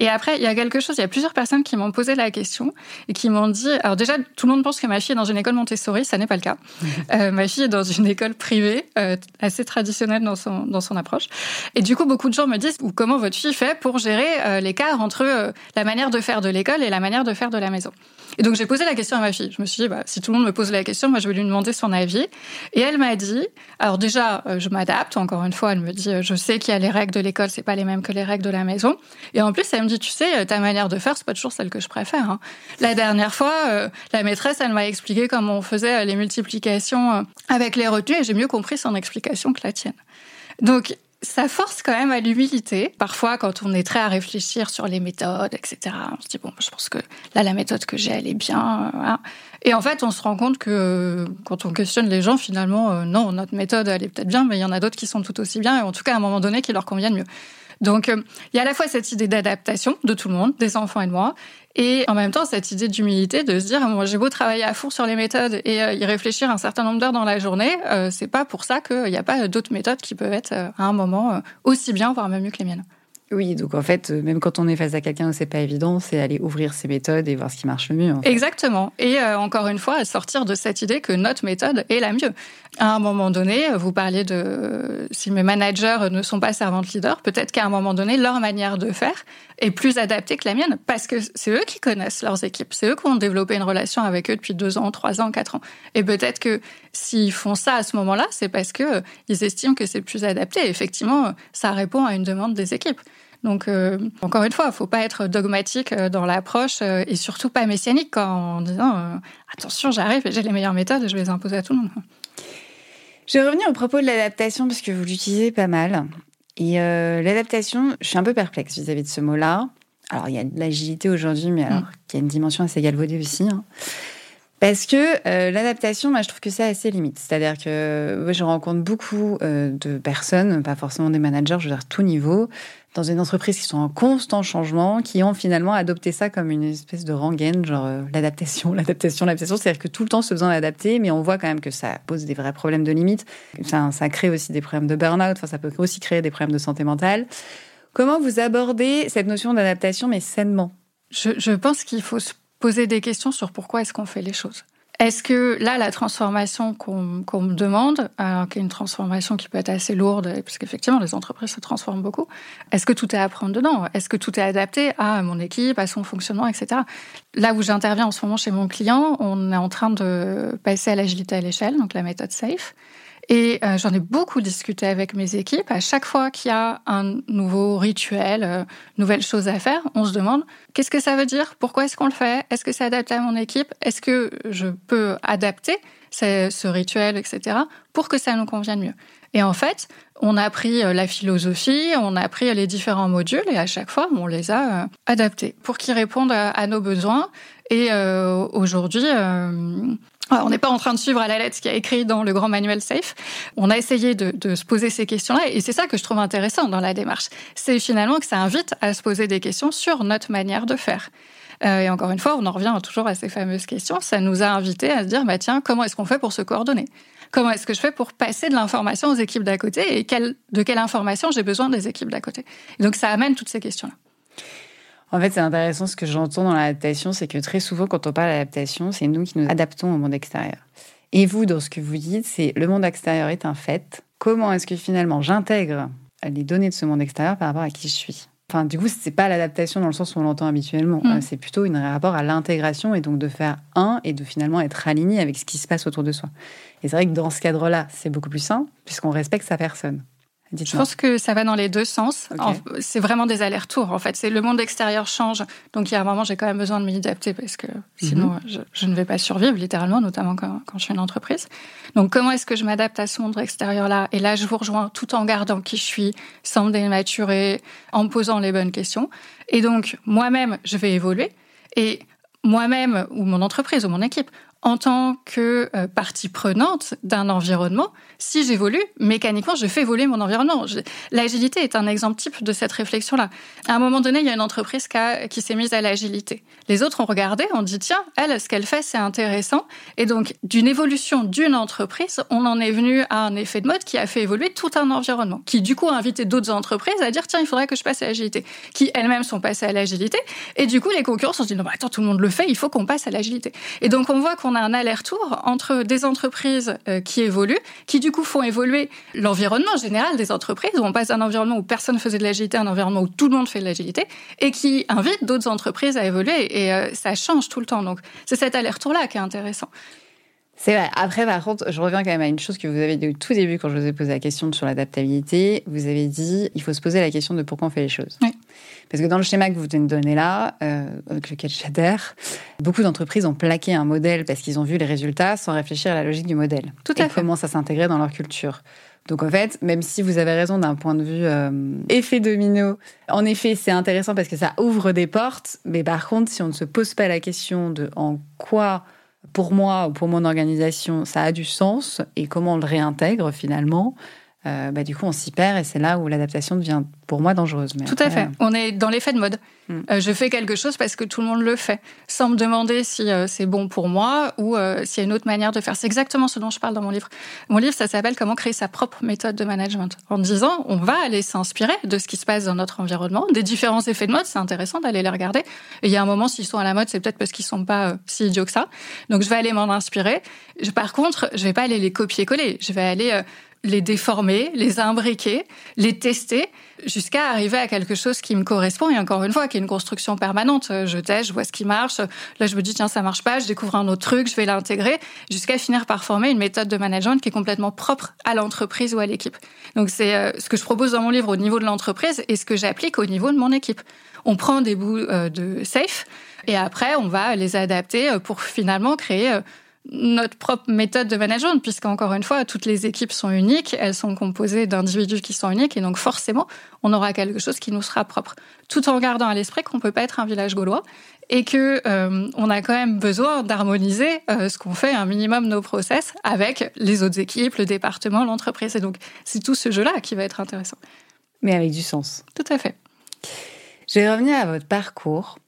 Et après, il y a quelque chose, il y a plusieurs personnes qui m'ont posé la question et qui m'ont dit, alors déjà, tout le monde pense que ma fille est dans une école Montessori, ça n'est pas le cas. Euh, ma fille est dans une école privée, euh, assez traditionnelle dans son, dans son approche. Et du coup, beaucoup de gens me disent, ou comment votre fille fait pour gérer euh, l'écart entre la manière de faire de l'école et la manière de faire de la maison. Et donc j'ai posé la question à ma fille. Je me suis dit, bah, si tout le monde me pose la question, moi je vais lui demander son avis. Et elle m'a dit, alors déjà, je m'adapte. Encore une fois, elle me dit, je sais qu'il y a les règles de l'école, c'est pas les mêmes que les règles de la maison. Et en plus, elle me dit, tu sais, ta manière de faire, c'est pas toujours celle que je préfère. Hein. La dernière fois, euh, la maîtresse, elle m'a expliqué comment on faisait euh, les multiplications euh, avec les retenues et j'ai mieux compris son explication que la tienne. Donc, ça force quand même à l'humilité. Parfois, quand on est très à réfléchir sur les méthodes, etc., on se dit, bon, je pense que là, la méthode que j'ai, elle est bien. Et en fait, on se rend compte que quand on questionne les gens, finalement, non, notre méthode, elle est peut-être bien, mais il y en a d'autres qui sont tout aussi bien, et en tout cas, à un moment donné, qui leur conviennent mieux. Donc, euh, il y a à la fois cette idée d'adaptation de tout le monde, des enfants et de moi, et en même temps cette idée d'humilité, de se dire, moi j'ai beau travailler à fond sur les méthodes et euh, y réfléchir un certain nombre d'heures dans la journée, euh, c'est pas pour ça qu'il n'y a pas d'autres méthodes qui peuvent être à un moment aussi bien, voire même mieux que les miennes. Oui, donc en fait, euh, même quand on est face à quelqu'un c'est pas évident, c'est aller ouvrir ses méthodes et voir ce qui marche le mieux. Exactement. Et euh, encore une fois, sortir de cette idée que notre méthode est la mieux. À un moment donné, vous parliez de si mes managers ne sont pas servantes leaders, peut-être qu'à un moment donné, leur manière de faire est plus adaptée que la mienne parce que c'est eux qui connaissent leurs équipes, c'est eux qui ont développé une relation avec eux depuis deux ans, trois ans, quatre ans. Et peut-être que s'ils font ça à ce moment-là, c'est parce que euh, ils estiment que c'est plus adapté. effectivement, ça répond à une demande des équipes. Donc, euh, encore une fois, il faut pas être dogmatique euh, dans l'approche et surtout pas messianique en disant attention, j'arrive et j'ai les meilleures méthodes et je vais les imposer à tout le monde. Je vais revenir au propos de l'adaptation parce que vous l'utilisez pas mal. Et l'adaptation, je suis un peu perplexe vis-à-vis de ce mot-là. Alors, il y a de l'agilité aujourd'hui, mais alors, il y a une dimension assez galvaudée aussi. Hein. Parce que euh, l'adaptation, moi, je trouve que c'est assez limite. C'est-à-dire que je rencontre beaucoup euh, de personnes, pas forcément des managers, je veux dire tout niveau, dans une entreprise qui sont en constant changement, qui ont finalement adopté ça comme une espèce de rengaine, genre euh, l'adaptation, l'adaptation, l'adaptation. C'est-à-dire que tout le temps se besoin d'adapter, mais on voit quand même que ça pose des vrais problèmes de limite. Ça, ça crée aussi des problèmes de burn-out, enfin, ça peut aussi créer des problèmes de santé mentale. Comment vous abordez cette notion d'adaptation, mais sainement? Je, je pense qu'il faut se poser des questions sur pourquoi est-ce qu'on fait les choses. Est-ce que là, la transformation qu'on me demande, euh, qui est une transformation qui peut être assez lourde, parce qu'effectivement, les entreprises se transforment beaucoup, est-ce que tout est à prendre dedans? Est-ce que tout est adapté à mon équipe, à son fonctionnement, etc. Là où j'interviens en ce moment chez mon client, on est en train de passer à l'agilité à l'échelle, donc la méthode SAFE. Et euh, j'en ai beaucoup discuté avec mes équipes. À chaque fois qu'il y a un nouveau rituel, euh, nouvelle chose à faire, on se demande qu'est-ce que ça veut dire? Pourquoi est-ce qu'on le fait? Est-ce que c'est adapté à mon équipe? Est-ce que je peux adapter ce rituel, etc., pour que ça nous convienne mieux? Et en fait, on a pris euh, la philosophie, on a pris les différents modules et à chaque fois, on les a adaptés pour qu'ils répondent à, nos besoins. Et aujourd'hui, on n'est pas en train de suivre à la lettre ce qui est écrit dans le grand manuel SAFE. On a essayé de, se poser ces questions-là et c'est ça que je trouve intéressant dans la démarche. C'est finalement que ça invite à se poser des questions sur notre manière de faire. Euh, et encore une fois, on en revient toujours à ces fameuses questions. Ça nous a invités à se dire, bah tiens, comment est-ce qu'on fait pour se coordonner? Comment est-ce que je fais pour passer de l'information aux équipes d'à côté et de quelle information j'ai besoin des équipes d'à côté? Donc ça amène toutes ces questions-là. En fait, c'est intéressant ce que j'entends dans l'adaptation, c'est que très souvent, quand on parle d'adaptation, c'est nous qui nous adaptons au monde extérieur. Et vous, dans ce que vous dites, c'est le monde extérieur est un fait. Comment est-ce que finalement j'intègre les données de ce monde extérieur par rapport à qui je suis? Enfin, du coup, c'est pas l'adaptation dans le sens où on l'entend habituellement. Mm. C'est plutôt un rapport à l'intégration et donc de faire un et de finalement être aligné avec ce qui se passe autour de soi. Et c'est vrai que dans ce cadre-là, c'est beaucoup plus simple puisqu'on respecte sa personne. Je pense que ça va dans les deux sens. C'est vraiment des allers-retours. En fait, c'est le monde extérieur change. Donc, il y a un moment, j'ai quand même besoin de m'y adapter parce que sinon, mhm. je, ne vais pas survivre, littéralement, notamment quand, quand je suis une entreprise. Donc, comment est-ce que je m'adapte à ce monde extérieur-là? Et là, je vous rejoins tout en gardant qui je suis, sans me dénaturer, en me posant les bonnes questions. Et donc, moi-même, je vais évoluer. Et moi-même, ou mon entreprise, ou mon équipe, en tant que euh, partie prenante d'un environnement, si j'évolue, mécaniquement, je fais évoluer mon environnement. L'agilité est un exemple type de cette réflexion-là. À un moment donné, il y a une entreprise qui, s'est mise à l'agilité. Les autres ont regardé, ont dit, tiens, elle, ce qu'elle fait, c'est intéressant. Et donc, d'une évolution d'une entreprise, on en est venu à un effet de mode qui a fait évoluer tout un environnement, qui du coup a invité d'autres entreprises à dire, tiens, il faudrait que je passe à l'agilité, qui elles-mêmes sont passées à l'agilité. Et du coup, les concurrents se sont dit, non, attends, tout le monde le fait, il faut qu'on passe à l'agilité. Et donc, on voit qu'on a un aller-retour entre des entreprises euh, qui évoluent, qui du coup font évoluer l'environnement général des entreprises, où on passe d'un environnement où personne faisait de l'agilité à un environnement où tout le monde fait de l'agilité, et qui invite d'autres entreprises à évoluer. Et euh, ça change tout le temps. Donc c'est cet aller-retour-là qui est intéressant. C'est vrai. Après, par contre, je reviens quand même à une chose que vous avez dit au tout début quand je vous ai posé la question sur l'adaptabilité. Vous avez dit, il faut se poser la question de pourquoi on fait les choses. Oui. Parce que dans le schéma que vous venez de donner là, euh, avec lequel j'adhère, beaucoup d'entreprises ont plaqué un modèle parce qu'ils ont vu les résultats sans réfléchir à la logique du modèle. Tout à et fait. comment ça s'intégrait dans leur culture. Donc en fait, même si vous avez raison d'un point de vue euh, effet domino, en effet, c'est intéressant parce que ça ouvre des portes. Mais par contre, si on ne se pose pas la question de en quoi pour moi ou pour mon organisation, ça a du sens et comment on le réintègre finalement, euh, bah, du coup, on s'y perd et c'est là où l'adaptation devient, pour moi, dangereuse. tout à fait. On est dans l'effet de mode. Hmm. Euh, je fais quelque chose parce que tout le monde le fait, sans me demander si euh, c'est bon pour moi ou s'il y a une autre manière de faire. C'est exactement ce dont je parle dans mon livre. Mon livre, ça s'appelle Comment créer sa propre méthode de management. En disant, on va aller s'inspirer de ce qui se passe dans notre environnement, des différents effets de mode. C'est intéressant d'aller les regarder. Et il y a un moment, s'ils sont à la mode, c'est peut-être parce qu'ils sont pas si idiots que ça. Donc, je vais aller m'en inspirer. par contre, je vais pas aller les copier-coller. Je vais aller les déformer, les imbriquer, les tester, jusqu'à arriver à quelque chose qui me correspond. Et encore une fois, qui est une construction permanente. Je teste, je vois ce qui marche. Là, je me dis, tiens, ça marche pas, je découvre un autre truc, je vais l'intégrer, jusqu'à finir par former une méthode de management qui est complètement propre à l'entreprise ou à l'équipe. Donc, c'est euh, ce que je propose dans mon livre au niveau de l'entreprise et ce que j'applique au niveau de mon équipe. On prend des bouts euh, de safe et après, on va les adapter euh, pour finalement créer notre propre méthode de management, puisqu'encore une fois, toutes les équipes sont uniques, elles sont composées d'individus qui sont uniques, et donc forcément, on aura quelque chose qui nous sera propre, tout en gardant à l'esprit qu'on peut pas être un village gaulois et que euh, on a quand même besoin d'harmoniser euh, ce qu'on fait un minimum nos process avec les autres équipes, le département, l'entreprise. Et donc, c'est tout ce jeu-là qui va être intéressant. Mais avec du sens. Tout à fait. Je vais revenir à votre parcours.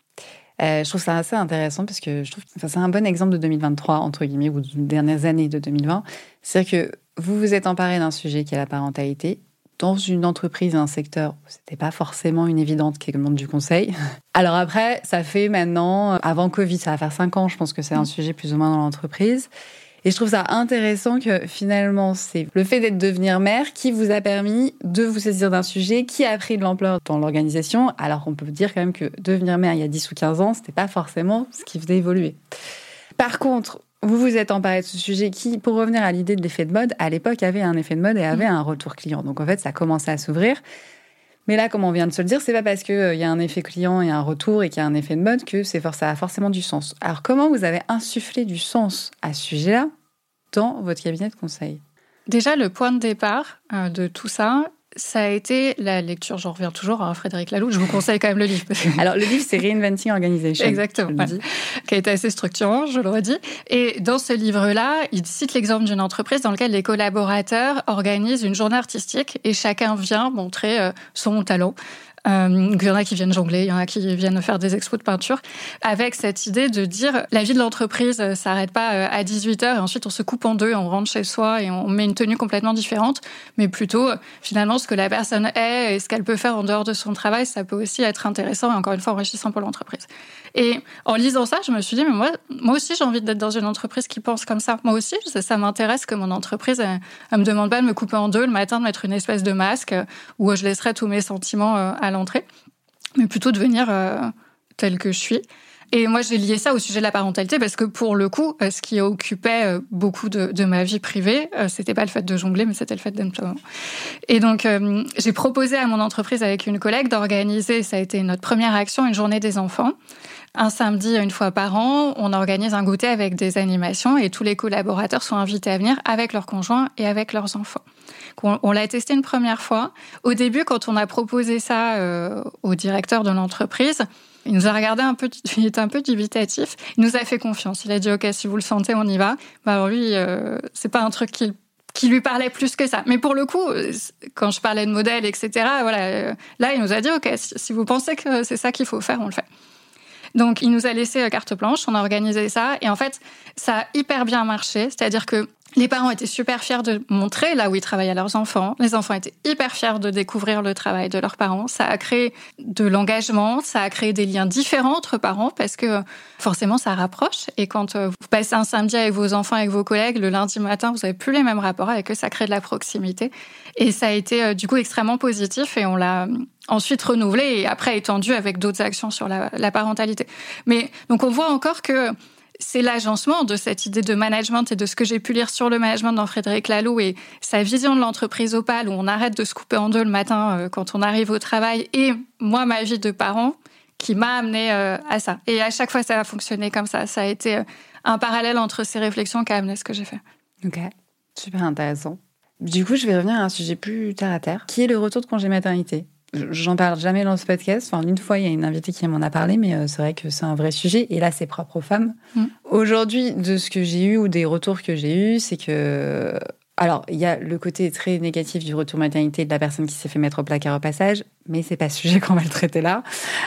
Euh, je trouve ça assez intéressant parce que je trouve que c'est un bon exemple de 2023, entre guillemets, ou des dernières années de 2020. C'est-à-dire que vous vous êtes emparé d'un sujet qui est la parentalité dans une entreprise, un secteur où c'était pas forcément une évidente qui est le monde du conseil. Alors après, ça fait maintenant, avant Covid, ça va faire cinq ans, je pense que c'est un mm. sujet plus ou moins dans l'entreprise. Et je trouve ça intéressant que finalement, c'est le fait d'être devenir mère qui vous a permis de vous saisir d'un sujet qui a pris de l'ampleur dans l'organisation, alors qu'on peut dire quand même que devenir mère il y a 10 ou 15 ans, c'était pas forcément ce qui faisait évoluer. Par contre, vous vous êtes emparé de ce sujet qui, pour revenir à l'idée de l'effet de mode, à l'époque avait un effet de mode et avait un retour client. Donc en fait, ça commençait à s'ouvrir. Mais là, comme on vient de se le dire, c'est pas parce qu'il euh, y a un effet client et un retour et qu'il y a un effet de mode que c'est ça a forcément du sens. Alors, comment vous avez insufflé du sens à ce sujet-là dans votre cabinet de conseil? Déjà, le point de départ euh, de tout ça, ça a été la lecture, j'en reviens toujours à Frédéric Laloux, je vous conseille quand même le livre. Alors le livre c'est Reinventing Organization. Exactement, qui a été assez structurant, je l'aurais dit. Et dans ce livre-là, il cite l'exemple d'une entreprise dans laquelle les collaborateurs organisent une journée artistique et chacun vient montrer euh, son talent. Euh, il y en a qui viennent jongler, il y en a qui viennent faire des expos de peinture, avec cette idée de dire la vie de l'entreprise euh, s'arrête pas euh, à 18h et ensuite on se coupe en deux, on rentre chez soi et on met une tenue complètement différente, mais plutôt finalement ce que la personne est et ce qu'elle peut faire en dehors de son travail, ça peut aussi être intéressant et encore une fois enrichissant pour l'entreprise. Et en lisant ça, je me suis dit, mais moi, moi aussi, j'ai envie d'être dans une entreprise qui pense comme ça. Moi aussi, ça, m'intéresse que mon entreprise, elle, me demande pas de me couper en deux le matin, de mettre une espèce de masque où je laisserai tous mes sentiments euh, à l'entrée, mais plutôt de venir euh, tel que je suis. Et moi, j'ai lié ça au sujet de la parentalité parce que pour le coup, euh, ce qui occupait beaucoup de, ma vie privée, c'était pas le fait de jongler, mais c'était le fait d'être Et donc, j'ai proposé à mon entreprise avec une collègue d'organiser, ça a été notre première action, une journée des enfants. Un samedi, une fois par an, on organise un goûter avec des animations et tous les collaborateurs sont invités à venir avec leurs conjoints et avec leurs enfants. On, l'a testé une première fois. Au début, quand on a proposé ça euh, au directeur de l'entreprise, il nous a regardé un peu, il était un peu dubitatif. Il nous a fait confiance. Il a dit OK, si vous le sentez, on y va. Bah alors lui, euh, c'est pas un truc qui, qui lui parlait plus que ça. Mais pour le coup, quand je parlais de modèle, etc. Voilà, euh, là, il nous a dit OK, si vous pensez que c'est ça qu'il faut faire, on le fait. Donc, il nous a laissé carte blanche, on a organisé ça, et en fait, ça a hyper bien marché. C'est-à-dire que les parents étaient super fiers de montrer là où ils travaillaient leurs enfants. Les enfants étaient hyper fiers de découvrir le travail de leurs parents. Ça a créé de l'engagement, ça a créé des liens différents entre parents parce que forcément ça rapproche. Et quand euh, vous passez un samedi avec vos enfants, avec vos collègues, le lundi matin, vous n'avez plus les mêmes rapports avec eux, ça crée de la proximité. Et ça a été euh, du coup extrêmement positif et on l'a ensuite renouvelé et après étendu avec d'autres actions sur la, la parentalité. Mais donc on voit encore que c'est l'agencement de cette idée de management et de ce que j'ai pu lire sur le management dans Frédéric Laloux et sa vision de l'entreprise opale où on arrête de se couper en deux le matin euh, quand on arrive au travail et moi, ma vie de parent qui m'a amené euh, à ça. Et à chaque fois, ça a fonctionné comme ça. Ça a été euh, un parallèle entre ces réflexions qui a amené ce que j'ai fait. Ok, super intéressant. Du coup, je vais revenir à un sujet plus terre à terre, qui est le retour de congé maternité. J'en parle jamais dans ce podcast. Enfin, une fois, il y a une invitée qui m'en a parlé, mais euh, c'est vrai que c'est un vrai sujet. Et là, c'est propre aux femmes. Mm. Aujourd'hui, de ce que j'ai eu ou des retours que j'ai eus, c'est que Alors, il y a le côté très négatif du retour maternité de la personne qui s'est fait mettre au placard au passage, mais c'est pas ce sujet qu'on va le traiter là.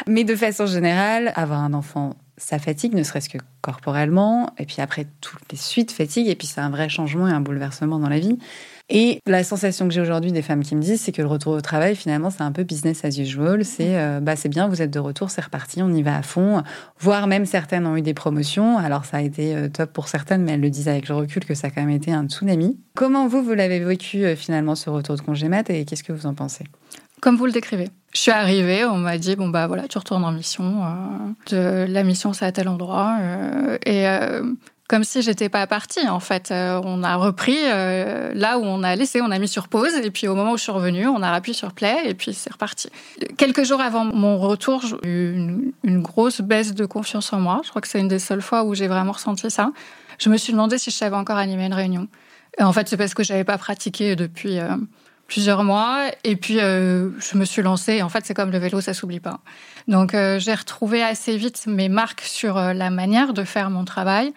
Mais de façon générale, avoir un enfant, ça fatigue, ne serait-ce que corporellement, et puis après, toutes les suites fatiguent, et puis c'est un vrai changement et un bouleversement dans la vie. Et la sensation que j'ai aujourd'hui des femmes qui me disent, c'est que le retour au travail, finalement, c'est un peu business as usual. C'est euh, bah, c'est bien, vous êtes de retour, c'est reparti, on y va à fond. Voire même certaines ont eu des promotions. Alors ça a été euh, top pour certaines, mais elles le disent avec le recul que ça a quand même été un tsunami. Comment vous, vous l'avez vécu euh, finalement ce retour de congé mat et qu'est-ce que vous en pensez? Comme vous le décrivez. Je suis arrivée, on m'a dit bon bah voilà, tu retournes en mission. de, la mission c'est à tel endroit et comme si j'étais pas partie en fait. Euh, on a repris euh, là où on a laissé, on a mis sur pause et puis au moment où je suis revenue, on a appuyé sur play et puis c'est reparti. Quelques jours avant mon retour, j'ai eu une, grosse baisse de confiance en moi. Je crois que c'est une des seules fois où j'ai vraiment ressenti ça. Je me suis demandé si je savais encore animer une réunion. En fait, c'est parce que j'avais pas pratiqué depuis euh, plusieurs mois et puis je me suis lancée. En fait, c'est comme le vélo, ça s'oublie pas. Donc j'ai retrouvé assez vite mes marques sur la manière de faire mon travail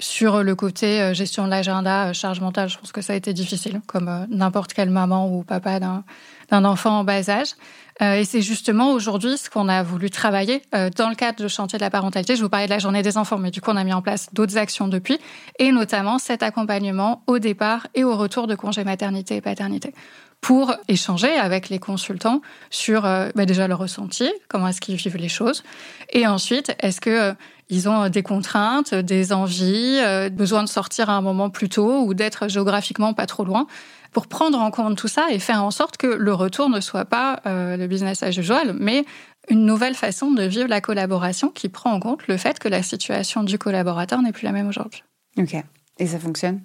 sur le côté euh, gestion de l'agenda, euh, charge mentale, je pense que ça a été difficile, comme euh, n'importe quelle maman ou papa d'un enfant en bas âge. Et c'est justement aujourd'hui ce qu'on a voulu travailler dans le cadre du chantier de la parentalité. Je vous parlais de la journée des enfants, mais du coup, on a mis en place d'autres actions depuis, et notamment cet accompagnement au départ et au retour de congé maternité et paternité pour échanger avec les consultants sur bah, déjà leur ressenti, comment est-ce qu'ils vivent les choses, et ensuite, est-ce que ils ont euh, des contraintes, des envies, euh, besoin de sortir à un moment plus tôt ou d'être géographiquement pas trop loin pour prendre en compte tout ça et faire en sorte que le retour ne soit pas euh, le business as usual, mais une nouvelle façon de vivre la collaboration qui prend en compte le fait que la situation du collaborateur n'est plus la même aujourd'hui. Ok. Et ça fonctionne?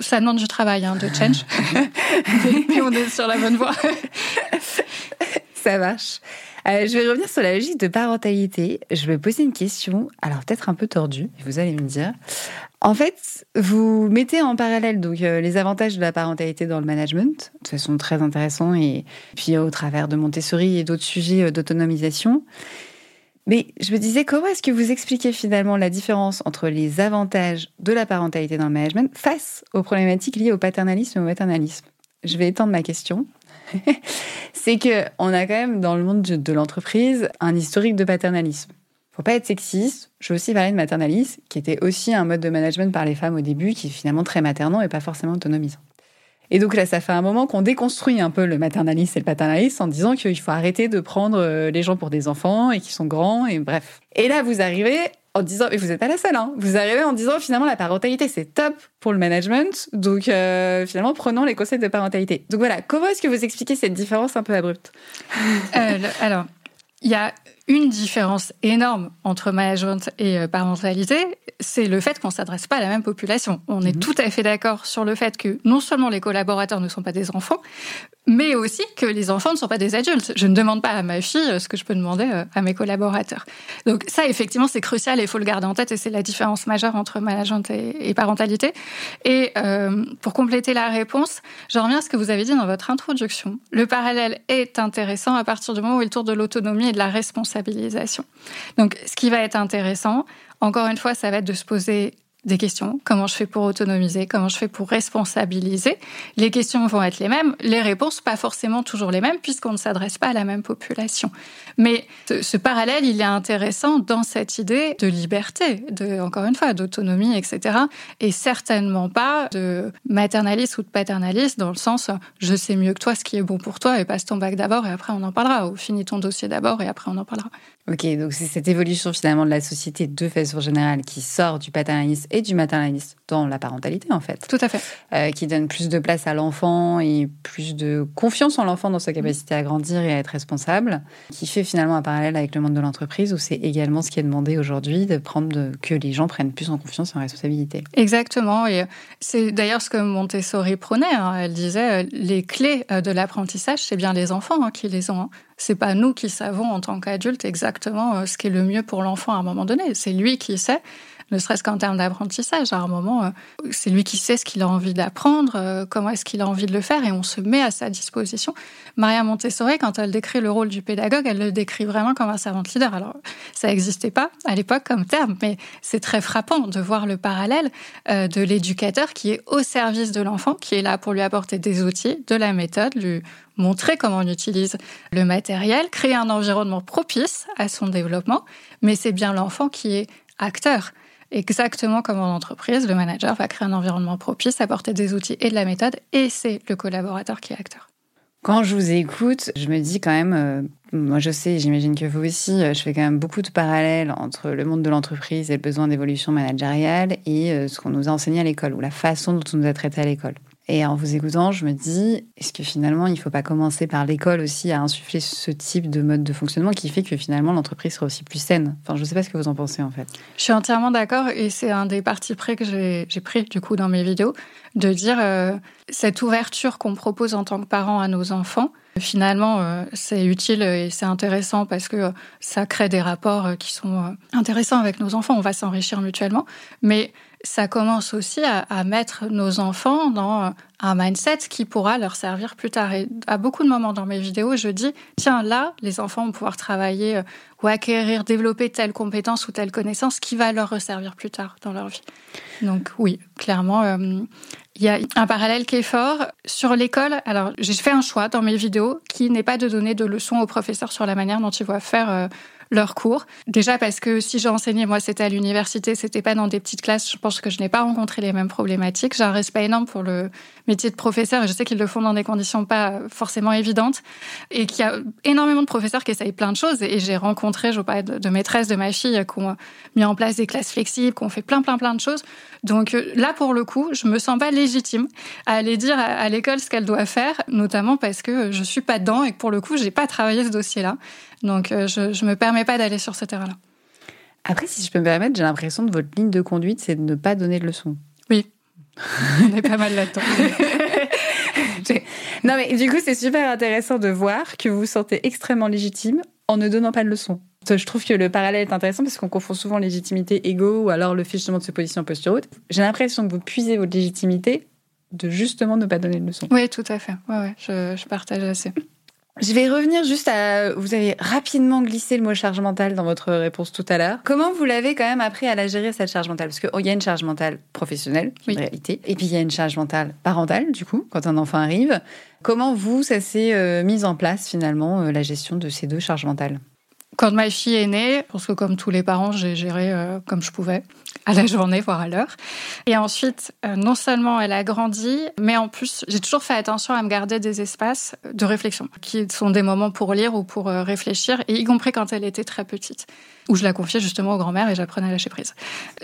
Ça demande du travail, hein, de change. Mais on est sur la bonne voie. ça marche. Euh, je vais revenir sur la logique de parentalité. Je vais poser une question, alors peut-être un peu tordue, vous allez me dire. En fait, vous mettez en parallèle donc euh, les avantages de la parentalité dans le management, de façon très intéressante, et puis au travers de Montessori et d'autres sujets euh, d'autonomisation. Mais je me disais, comment est-ce que vous expliquez finalement la différence entre les avantages de la parentalité dans le management face aux problématiques liées au paternalisme et au maternalisme? Je vais étendre ma question. c'est que on a quand même dans le monde de l'entreprise un historique de paternalisme. Faut pas être sexiste. Je veux aussi parler de maternalisme, qui était aussi un mode de management par les femmes au début, qui est finalement très maternant et pas forcément autonomisant. Et donc là, ça fait un moment qu'on déconstruit un peu le maternalisme et le paternalisme en disant qu'il faut arrêter de prendre euh, les gens pour des enfants et qu'ils sont grands et bref. Et là, vous arrivez en disant, et vous n'êtes pas la seule, hein, vous arrivez en disant finalement la parentalité c'est top pour le management, donc euh, finalement prenons les conseils de parentalité. Donc voilà, comment est-ce que vous expliquez cette différence un peu abrupte? Euh, Alors, il y a une différence énorme entre management et euh, parentalité, c'est le fait qu'on s'adresse pas à la même population. On est mhm. tout à fait d'accord sur le fait que non seulement les collaborateurs ne sont pas des enfants, mais aussi que les enfants ne sont pas des adultes. Je ne demande pas à ma fille euh, ce que je peux demander euh, à mes collaborateurs. Donc ça, effectivement, c'est crucial et il faut le garder en tête et c'est la différence majeure entre management et, parentalité. Et pour compléter la réponse, je reviens à ce que vous avez dit dans votre introduction. Le parallèle est intéressant à partir du moment où il tourne de l'autonomie et de la responsabilité donc, ce qui va être intéressant, encore une fois, ça va être de se poser des questions. Comment je fais pour autonomiser? Comment je fais pour responsabiliser? Les questions vont être les mêmes, les réponses pas forcément toujours les mêmes puisqu'on ne s'adresse pas à la même population. Mais ce, parallèle, il est intéressant dans cette idée de liberté, de encore une fois d'autonomie, etc. Et certainement pas de maternalisme ou de paternalisme dans le sens je sais mieux que toi ce qui est bon pour toi et passe ton bac d'abord et après on en parlera ou finis ton dossier d'abord et après on en parlera. Ok, donc c'est cette évolution finalement de la société de façon générale qui sort du paternalisme et du maternalisme dans la parentalité en fait. Tout à fait. Euh, qui donne plus de place à l'enfant et plus de confiance en l'enfant dans sa capacité à grandir et à être responsable, qui fait finalement un parallèle avec le monde de l'entreprise où c'est également ce qui est demandé aujourd'hui de prendre que les gens prennent plus en confiance et en responsabilité. Exactement, et c'est d'ailleurs ce que Montessori prônait. Hein. Elle disait euh, les clés euh, de l'apprentissage, c'est bien les enfants hein, qui les ont. C'est pas nous qui savons en tant qu'adultes exactement euh, ce qui est le mieux pour l'enfant à un moment donné. C'est lui qui sait. Ne serait-ce qu'en termes d'apprentissage. À un moment, euh, c'est lui qui sait ce qu'il a envie d'apprendre, euh, comment est-ce qu'il a envie de le faire, et on se met à sa disposition. Maria Montessori, quand elle décrit le rôle du pédagogue, elle le décrit vraiment comme un servant leader. Alors, ça n'existait pas à l'époque comme terme, mais c'est très frappant de voir le parallèle euh, de l'éducateur qui est au service de l'enfant, qui est là pour lui apporter des outils, de la méthode, lui montrer comment on utilise le matériel, créer un environnement propice à son développement, mais c'est bien l'enfant qui est acteur. Exactement comme en entreprise, le manager va créer un environnement propice, apporter des outils et de la méthode, et c'est le collaborateur qui est acteur. Quand je vous écoute, je me dis quand même, euh, moi je sais, j'imagine que vous aussi, euh, je fais quand même beaucoup de parallèles entre le monde de l'entreprise et le besoin d'évolution managériale et euh, ce qu'on nous a enseigné à l'école ou la façon dont on nous a traité à l'école. Et en vous écoutant, je me dis, est-ce que finalement, il ne faut pas commencer par l'école aussi à insuffler ce type de mode de fonctionnement qui fait que finalement l'entreprise sera aussi plus saine? Enfin, je ne sais pas ce que vous en pensez en fait. Je suis entièrement d'accord et c'est un des partis pris que j'ai pris du coup dans mes vidéos, de dire euh, cette ouverture qu'on propose en tant que parents à nos enfants, Finalement, euh, c'est utile et c'est intéressant parce que ça crée des rapports euh, qui sont intéressants avec nos enfants. On va s'enrichir mutuellement. Mais ça commence aussi à, mettre nos enfants dans un mindset qui pourra leur servir plus tard. Et à beaucoup de moments dans mes vidéos, je dis, tiens, là, les enfants vont pouvoir travailler euh, ou acquérir, développer telle compétence ou telle connaissance qui va leur resservir plus tard dans leur vie. Donc oui, clairement, euh, il y a un parallèle qui est fort. Sur l'école, alors j'ai fait un choix dans mes vidéos qui n'est pas de donner de leçons aux professeurs sur la manière dont ils vont faire euh, leurs cours. Déjà parce que si j'ai enseigné, moi, c'était à l'université, c'était pas dans des petites classes. Je pense que je n'ai pas rencontré les mêmes problématiques. J'ai un respect énorme pour le métier de professeur et je sais qu'ils le font dans des conditions pas forcément évidentes et qu'il y a énormément de professeurs qui essayent plein de choses. Et j'ai rencontré, je parle de, de maîtresses de ma fille qui ont mis en place des classes flexibles, qui ont fait plein, plein, plein de choses. Donc euh, là, pour le coup, je me sens pas légitime à aller dire à l'école ce qu'elle doit faire, notamment parce que je suis pas dedans et que pour le coup, j'ai pas travaillé ce dossier-là. Donc, euh, je ne me permets pas d'aller sur ce terrain-là. Après, si je peux me permettre, j'ai l'impression que votre ligne de conduite, c'est de ne pas donner de leçons. Oui, on est pas mal là-dedans. non, mais du coup, c'est super intéressant de voir que vous vous sentez extrêmement légitime en ne donnant pas de leçons. Je trouve que le parallèle est intéressant parce qu'on confond souvent légitimité, ego ou alors le fait justement de se positionner en posture haute. J'ai l'impression que vous puisez votre légitimité de justement ne pas donner de leçons. Oui, tout à fait. Ouais, ouais, je, je partage assez. Je vais revenir juste à. Vous avez rapidement glissé le mot charge mentale dans votre réponse tout à l'heure. Comment vous l'avez quand même appris à la gérer cette charge mentale? Parce qu'il oh, y a une charge mentale professionnelle, en réalité, et puis il y a une charge mentale parentale, du coup, quand un enfant arrive. Comment vous, ça s'est euh, mis en place finalement, euh, la gestion de ces deux charges mentales? Quand ma fille est née, parce que comme tous les parents, j'ai géré euh, comme je pouvais, à la journée, voire à l'heure. Et ensuite, euh, non seulement elle a grandi, mais en plus, j'ai toujours fait attention à me garder des espaces de réflexion, qui sont des moments pour lire ou pour euh, réfléchir, et y compris quand elle était très petite où je la confiais justement aux grand-mères et j'apprenais à lâcher prise.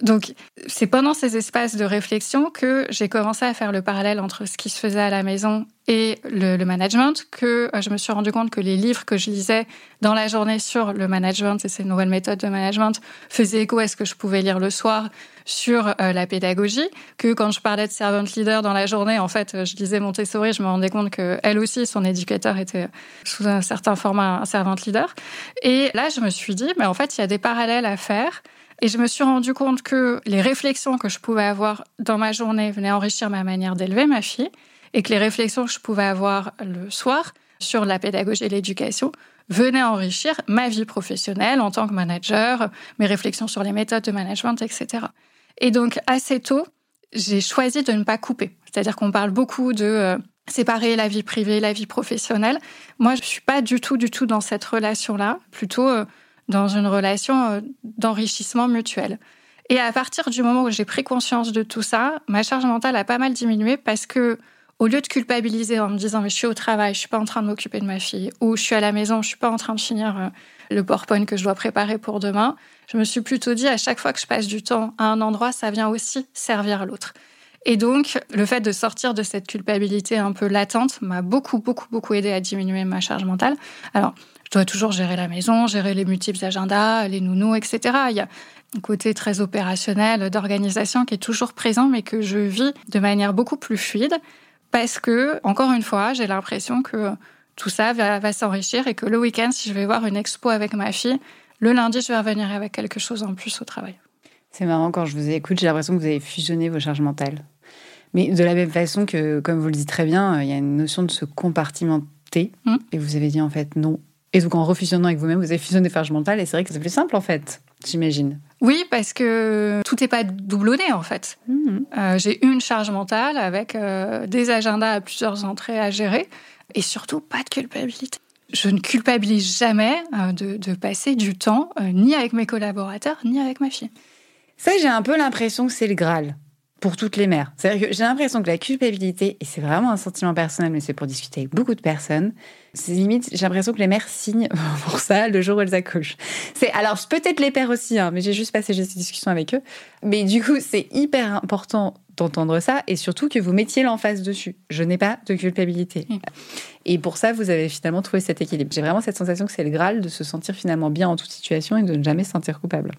Donc, c'est pendant ces espaces de réflexion que j'ai commencé à faire le parallèle entre ce qui se faisait à la maison et le, management, que euh, je me suis rendu compte que les livres que je lisais dans la journée sur le management et ces nouvelles méthodes de management faisaient écho à ce que je pouvais lire le soir sur euh, la pédagogie, que quand je parlais de servant leader dans la journée, en fait, je lisais Montessori, je me rendais compte que elle aussi, son éducateur était sous un certain format un servant leader. Et là, je me suis dit, mais en fait, il y a des parallèles à faire. Et je me suis rendu compte que les réflexions que je pouvais avoir dans ma journée venaient enrichir ma manière d'élever ma fille, et que les réflexions que je pouvais avoir le soir sur la pédagogie et l'éducation venaient enrichir ma vie professionnelle en tant que manager, mes réflexions sur les méthodes de management, etc. Et donc, assez tôt, j'ai choisi de ne pas couper. C'est-à-dire qu'on parle beaucoup de euh, séparer la vie privée, la vie professionnelle. Moi, je ne suis pas du tout, du tout dans cette relation-là, plutôt euh, dans une relation euh, d'enrichissement mutuel. Et à partir du moment où j'ai pris conscience de tout ça, ma charge mentale a pas mal diminué parce que, au lieu de culpabiliser en me disant mais je suis au travail, je suis pas en train de m'occuper de ma fille, ou je suis à la maison, je suis pas en train de finir le PowerPoint que je dois préparer pour demain, je me suis plutôt dit à chaque fois que je passe du temps à un endroit, ça vient aussi servir l'autre. Et donc, le fait de sortir de cette culpabilité un peu latente m'a beaucoup, beaucoup, beaucoup aidé à diminuer ma charge mentale. Alors, je dois toujours gérer la maison, gérer les multiples agendas, les nounous, etc. Il y a un côté très opérationnel d'organisation qui est toujours présent, mais que je vis de manière beaucoup plus fluide parce que, encore une fois, j'ai l'impression que tout ça va, va s'enrichir et que le week-end, si je vais voir une expo avec ma fille, le lundi, je vais revenir avec quelque chose en plus au travail. C'est marrant, quand je vous écoute, j'ai l'impression que vous avez fusionné vos charges mentales. Mais de la même façon que, comme vous le dites très bien, euh, il y a une notion de se compartimenter. Mm. Et vous avez dit en fait non. Et donc en refusionnant avec vous-même, vous avez fusionné des charges mentales. Et c'est vrai que c'est plus simple en fait, j'imagine. Oui, parce que tout n'est pas doublonné en fait. Mhm. Euh, j'ai une charge mentale avec euh, des agendas à plusieurs entrées à gérer et surtout pas de culpabilité. Je ne culpabilise jamais euh, de, de passer du temps ni avec mes collaborateurs ni avec ma fille. Ça, j'ai un peu l'impression que c'est le Graal pour toutes les mères. C'est-à-dire que j'ai l'impression que la culpabilité, et c'est vraiment un sentiment personnel, mais c'est pour discuter avec beaucoup de personnes, c'est limite, j'ai l'impression que les mères signent pour ça le jour où elles accouchent. C'est alors peut-être les pères aussi, hein, mais j'ai juste passé cette discussion avec eux. Mais du coup, c'est hyper important d'entendre ça et surtout que vous mettiez l'emphase dessus. Je n'ai pas de culpabilité. Et pour ça, vous avez finalement trouvé cet équilibre. J'ai vraiment cette sensation que c'est le Graal de se sentir finalement bien en toute situation et de ne jamais se sentir coupable.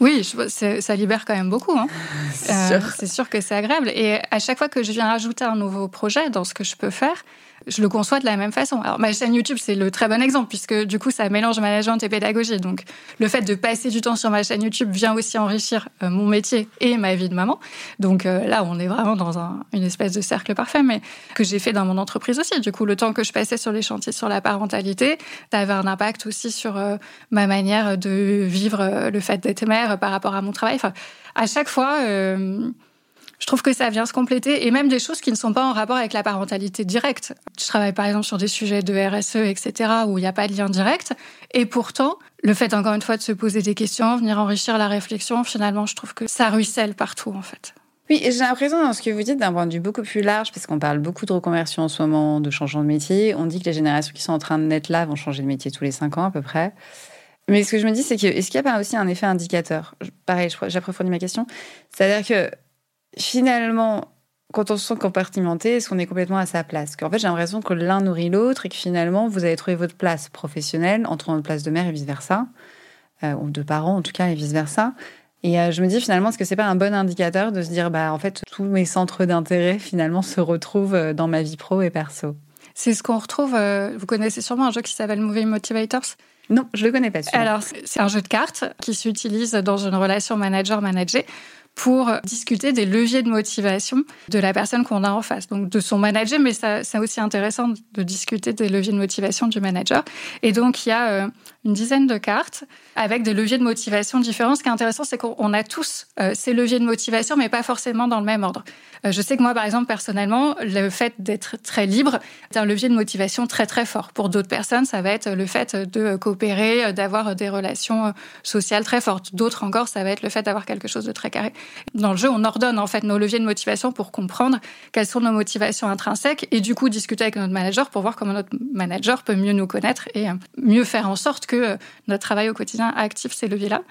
Oui, je- ça libère quand même beaucoup. hein. C'est Euh, sûr. c'est sûr que c'est agréable. Et à chaque fois que je viens rajouter un nouveau projet dans ce que je peux faire, je le conçois de la même façon. Alors, ma chaîne YouTube, c'est le très bon exemple, puisque du coup, ça mélange management et pédagogie. Donc, le fait de passer du temps sur ma chaîne YouTube vient aussi enrichir euh, mon métier et ma vie de maman. Donc euh, là, on est vraiment dans un- une espèce de cercle parfait, mais que j'ai fait dans mon entreprise aussi. Du coup, le temps que je passais sur les chantiers sur la parentalité, ça avait un impact aussi sur euh, ma manière de vivre le fait d'être mère par rapport à mon travail. Enfin, à chaque fois, je trouve que ça vient se compléter et même des choses qui ne sont pas en rapport avec la parentalité directe. Je travaille par exemple sur des sujets de RSE, etc., où il n'y a pas de lien direct. Et pourtant, le fait encore une fois de se poser des questions, venir enrichir la réflexion, finalement, je trouve que ça ruisselle partout en fait. Oui, j'ai l'impression dans ce que vous dites d'un point de vue beaucoup plus large, parce qu'on parle beaucoup de reconversion en ce moment, de changement de métier. On dit que les générations qui sont en train de naître là vont changer de métier tous les cinq ans à peu près. Mais ce que je me dis, c'est que est-ce qu'il n'y a pas aussi un effet indicateur? Pareil, j'approfondis ma question. C'est-à-dire que finalement, quand on se sent compartimenté, est-ce qu'on est complètement à sa place? Qu'en fait, j'ai l'impression que l'un nourrit l'autre et que finalement, vous avez trouvé votre place professionnelle entre votre place de mère et vice-versa, euh, ou de parents en tout cas et vice-versa. Et euh, je me dis finalement, est-ce que c'est pas un bon indicateur de se dire, bah en fait, tous mes centres d'intérêt finalement se retrouvent euh, dans ma vie pro et perso? C'est ce qu'on retrouve. euh, vous connaissez sûrement un jeu qui s'appelle Movie Motivators? Non, je le connais pas. Alors, c'est c'est un jeu de cartes qui s'utilise dans une relation manager-manager pour discuter des leviers de motivation de la personne qu'on a en face, donc de son manager, mais ça- c'est aussi intéressant de discuter des leviers de motivation du manager. Et donc, il y a euh, une dizaine de cartes avec des leviers de motivation différents. Ce qui est intéressant, c'est qu'on a tous euh, ces leviers de motivation, mais pas forcément dans le même ordre. Euh, je sais que moi, par exemple, personnellement, le fait d'être très libre est un levier de motivation très très fort. Pour d'autres personnes, ça va être le fait de coopérer, euh, d'avoir des relations sociales très fortes. D'autres encore, ça va être le fait d'avoir quelque chose de très carré. Dans le jeu, on ordonne en fait nos leviers de motivation pour comprendre quelles sont nos motivations intrinsèques et du coup discuter avec notre manager pour voir comment notre manager peut mieux nous connaître et mieux faire en sorte que euh, notre travail au quotidien active ces leviers-là.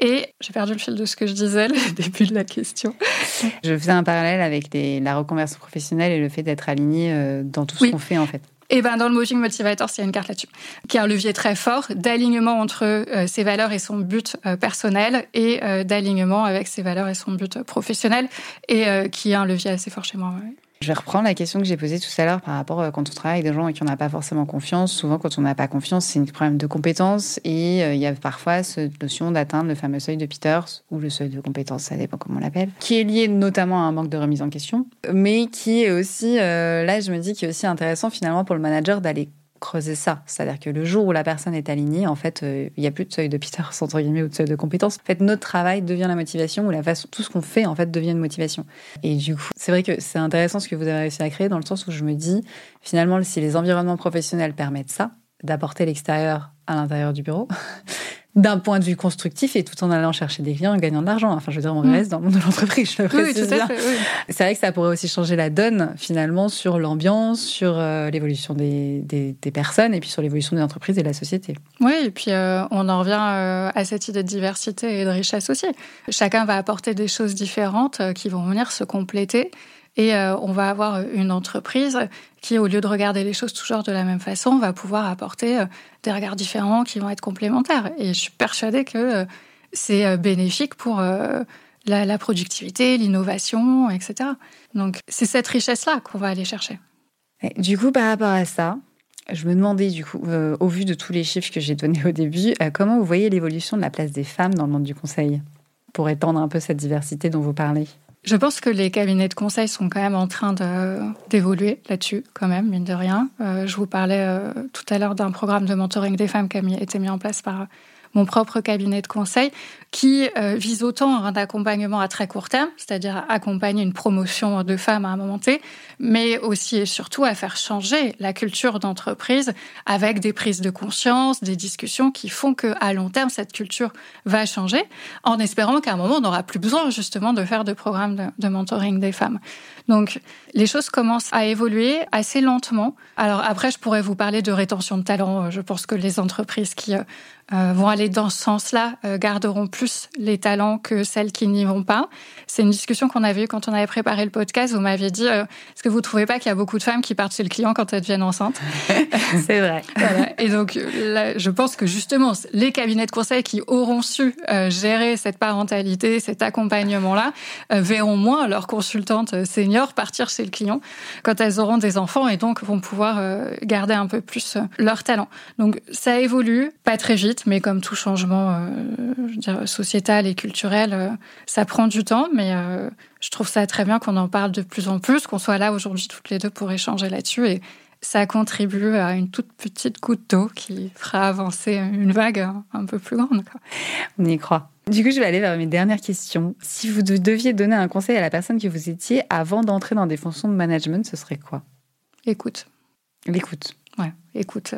Et j'ai perdu le fil de ce que je disais, le début de la question. Je faisais un parallèle avec les- la reconversion professionnelle et le fait d'être aligné euh, dans tout ce Oui. qu'on fait en fait. Et ben dans le Moving Motivator, il y a une carte là-dessus, qui est un levier très fort d'alignement entre euh, ses valeurs et son but euh, personnel et euh, d'alignement avec ses valeurs et son but professionnel, et qui est un levier assez fort chez moi. ouais. Je vais reprendre la question que j'ai posée tout à l'heure par rapport à quand on travaille avec des gens à qui on n'a pas forcément confiance. Souvent, quand on n'a pas confiance, c'est un problème de compétence et euh, il y a parfois cette notion d'atteindre le fameux seuil de Peters ou le seuil de compétence, ça dépend comment on l'appelle, qui est lié notamment à un manque de remise en question, mais qui est aussi, euh, là, je me dis, qui est aussi intéressant finalement pour le manager d'aller creuser ça. C'est-à-dire que le jour où la personne est alignée, en fait, euh, il n'y a plus de seuil de Peters, entre guillemets, ou de seuil de compétence. En fait, notre travail devient la motivation ou la façon, tout ce qu'on fait, en fait, devient une motivation. Et du coup, c'est vrai que c'est intéressant ce que vous avez réussi à créer dans le sens où je me dis, finalement, si les environnements professionnels permettent ça, d'apporter l'extérieur à l'intérieur du bureau, d'un point de vue constructif et tout en allant chercher des clients et gagnant de l'argent. Enfin, je veux dire, on Mm. reste dans le monde de l'entreprise, je le oui, précise tout bien. à fait. oui. C'est vrai que ça pourrait aussi changer la donne, finalement, sur l'ambiance, sur euh, l'évolution des, des, des personnes et puis sur l'évolution des entreprises et de la société. Oui, et puis euh, on en revient euh, à cette idée de diversité et de richesse aussi. Chacun va apporter des choses différentes qui vont venir se compléter. Et euh, on va avoir une entreprise qui, au lieu de regarder les choses toujours de la même façon, va pouvoir apporter euh, des regards différents qui vont être complémentaires. Et je suis persuadée que euh, c'est bénéfique pour la, productivité, l'innovation, etc. Donc c'est cette richesse-là qu'on va aller chercher. Du coup, par rapport à ça, je me demandais, du coup, au vu de tous les chiffres que j'ai donnés au début, comment vous voyez l'évolution de la place des femmes dans le monde du conseil pour étendre un peu cette diversité dont vous parlez? Je pense que les cabinets de conseil sont quand même en train d'évoluer là-dessus, quand même, mine de rien. Euh, je vous parlais euh, tout à l'heure d'un programme de mentoring des femmes qui a été mis en place par mon propre cabinet de conseil, qui euh, vise autant un accompagnement à très court terme, c'est-à-dire accompagner une promotion de femmes à un moment T, mais aussi et surtout à faire changer la culture d'entreprise avec des prises de conscience, des discussions qui font que à long terme cette culture va changer, en espérant qu'à un moment on n'aura plus besoin justement de faire de programmes de, de mentoring des femmes. Donc les choses commencent à évoluer assez lentement. Alors après, je pourrais vous parler de rétention de talent. Je pense que les entreprises qui euh, euh, vont aller dans ce sens-là euh, garderont plus les talents que celles qui n'y vont pas. C'est une discussion qu'on avait eue quand on avait préparé le podcast. Vous m'aviez dit, euh, est-ce que vous trouvez pas qu'il y a beaucoup de femmes qui partent chez le client quand elles deviennent enceintes C'est vrai. voilà. Et donc, là, je pense que justement, les cabinets de conseil qui auront su gérer cette parentalité, cet accompagnement-là, verront moins leurs consultantes seniors partir chez le client quand elles auront des enfants et donc vont pouvoir garder un peu plus leur talent. Donc, ça évolue, pas très vite mais comme tout changement euh, je veux dire, sociétal et culturel, euh, ça prend du temps, mais euh, je trouve ça très bien qu'on en parle de plus en plus, qu'on soit là aujourd'hui toutes les deux pour échanger là-dessus. Et ça contribue à une toute petite goutte d'eau qui fera avancer une vague un peu plus grande. Quoi. On y croit. Du coup, je vais aller vers mes dernières questions. Si vous deviez donner un conseil à la personne que vous étiez avant d'entrer dans des fonctions de management, ce serait quoi? Écoute. L'écoute. Ouais, écoute.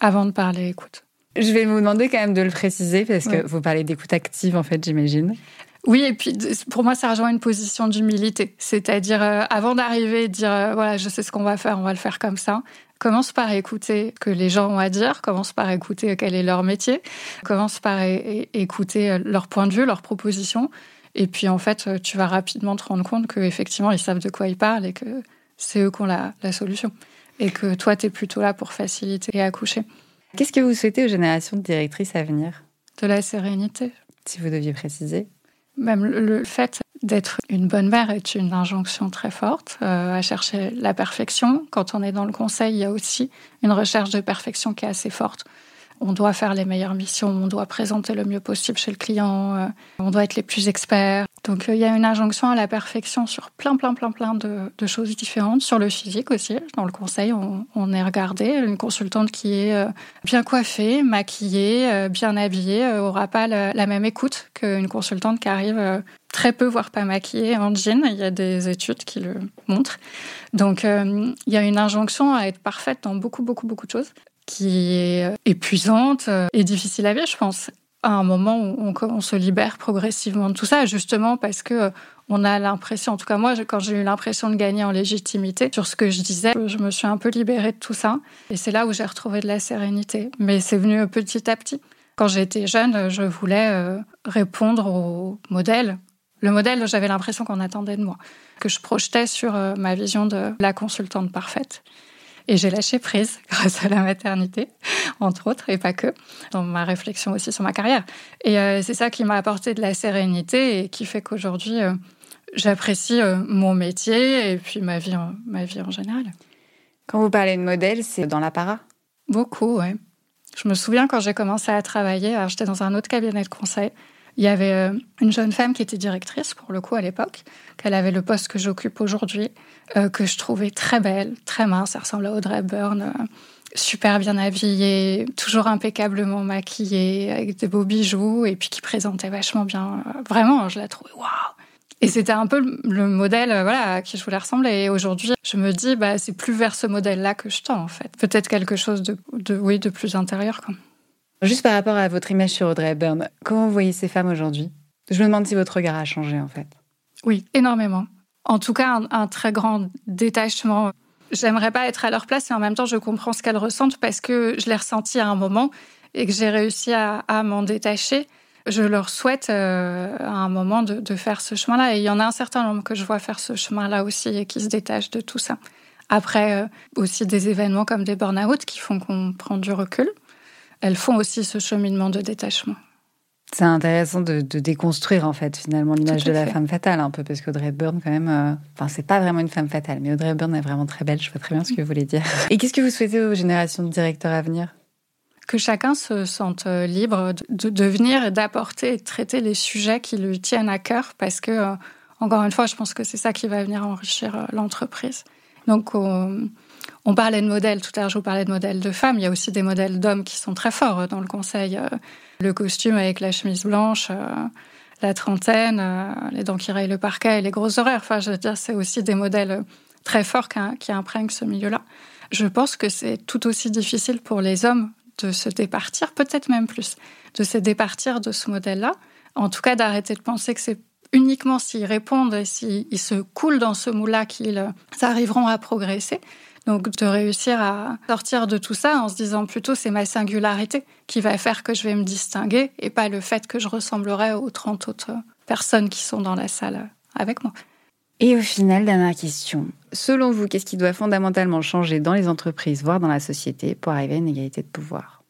avant de parler, écoute. Je vais vous demander quand même de le préciser parce que vous parlez d'écoute active en fait, j'imagine. Oui, et puis pour moi, ça rejoint une position d'humilité. C'est-à-dire, euh, avant d'arriver, dire, euh, voilà, je sais ce qu'on va faire, on va le faire comme ça. Commence par écouter ce que les gens ont à dire, commence par écouter quel est leur métier, commence par écouter euh, leur point de vue, leurs propositions. Et puis, en fait, tu vas rapidement te rendre compte qu'effectivement, ils savent de quoi ils parlent et que c'est eux qui ont la, la solution. Et que toi, tu es plutôt là pour faciliter et accoucher. Qu'est-ce que vous souhaitez aux générations de directrices à venir? De la sérénité. Si vous deviez préciser. Même le fait d'être une bonne mère est une injonction très forte euh, à chercher la perfection. Quand on est dans le conseil, il y a aussi une recherche de perfection qui est assez forte. On doit faire les meilleures missions, on doit présenter le mieux possible chez le client, euh, on doit être les plus experts. Donc euh, il y a une injonction à la perfection sur plein, plein, plein, plein de, choses différentes. Sur le physique aussi, dans le conseil, on, est regardé. Une consultante qui est euh, bien coiffée, maquillée, bien habillée, aura pas la, même écoute qu'une consultante qui arrive très peu, voire pas maquillée, en jean. Il y a des études qui le montrent. Donc il y a une injonction à être parfaite dans beaucoup, beaucoup, beaucoup de choses qui est euh, épuisante euh, et difficile à vivre, je pense. À un moment où on, se libère progressivement de tout ça, justement parce que euh, on a l'impression, en tout cas moi, quand j'ai eu l'impression de gagner en légitimité sur ce que je disais, je me suis un peu libérée de tout ça. Et c'est là où j'ai retrouvé de la sérénité. Mais c'est venu petit à petit. Quand j'étais jeune, je voulais répondre au modèle. Le modèle, j'avais l'impression qu'on attendait de moi, que je projetais sur ma vision de la consultante parfaite. Et j'ai lâché prise grâce à la maternité, entre autres, et pas que, dans ma réflexion aussi sur ma carrière. Et euh, c'est ça qui m'a apporté de la sérénité et qui fait qu'aujourd'hui, euh, j'apprécie euh, mon métier et puis ma vie, en, ma vie en général. Quand vous parlez de modèle, c'est dans l'apparat Beaucoup, oui. Je me souviens quand j'ai commencé à travailler, j'étais dans un autre cabinet de conseil, il y avait euh, une jeune femme qui était directrice, pour le coup, à l'époque, qu'elle avait le poste que j'occupe aujourd'hui, euh, que je trouvais très belle, très mince. Elle ressemble à Audrey Byrne, euh, super bien habillée, toujours impeccablement maquillée, avec des beaux bijoux, et puis qui présentait vachement bien. Vraiment, je la trouvais waouh! Et c'était un peu le modèle voilà, à qui je voulais ressembler. Et aujourd'hui, je me dis, bah, c'est plus vers ce modèle-là que je tends, en fait. Peut-être quelque chose de, de, oui, de plus intérieur. Quoi. Juste par rapport à votre image sur Audrey Hepburn, comment vous voyez ces femmes aujourd'hui? Je me demande si votre regard a changé en fait. Oui, énormément. En tout cas, un, très grand détachement. J'aimerais pas être à leur place et en même temps, je comprends ce qu'elles ressentent parce que je l'ai ressenti à un moment et que j'ai réussi à, m'en détacher. Je leur souhaite euh, à un moment de, faire ce chemin-là. Et il y en a un certain nombre que je vois faire ce chemin-là aussi et qui se détachent de tout ça. Après, euh, aussi des événements comme des burn-out qui font qu'on prend du recul elles font aussi ce cheminement de détachement. C'est intéressant de, déconstruire en fait finalement l'image de la femme fatale un peu parce qu'Audrey Byrne quand même, euh, enfin c'est pas vraiment une femme fatale, mais Audrey Byrne est vraiment très belle. Je vois très bien ce que vous voulez dire. Et qu'est-ce que vous souhaitez aux générations de directeurs à venir? Que chacun se sente libre de, de venir et d'apporter et de traiter les sujets qui lui tiennent à cœur parce que, encore une fois, je pense que c'est ça qui va venir enrichir l'entreprise. Donc, on, on parlait de modèles, tout à l'heure je vous parlais de modèles de femmes, il y a aussi des modèles d'hommes qui sont très forts dans le conseil. Le costume avec la chemise blanche, la trentaine, les dents qui rayent le parquet et les gros horaires. Enfin, je veux dire, c'est aussi des modèles très forts qui imprègnent ce milieu-là. Je pense que c'est tout aussi difficile pour les hommes de se départir, peut-être même plus, de se départir de ce modèle-là. En tout cas, d'arrêter de penser que c'est uniquement s'ils répondent et s'ils se coulent dans ce moule-là qu'ils arriveront à progresser. Donc de réussir à sortir de tout ça en se disant plutôt c'est ma singularité qui va faire que je vais me distinguer et pas le fait que je ressemblerai aux 30 autres personnes qui sont dans la salle avec moi. Et au final, dernière question. Selon vous, qu'est-ce qui doit fondamentalement changer dans les entreprises, voire dans la société, pour arriver à une égalité de pouvoir?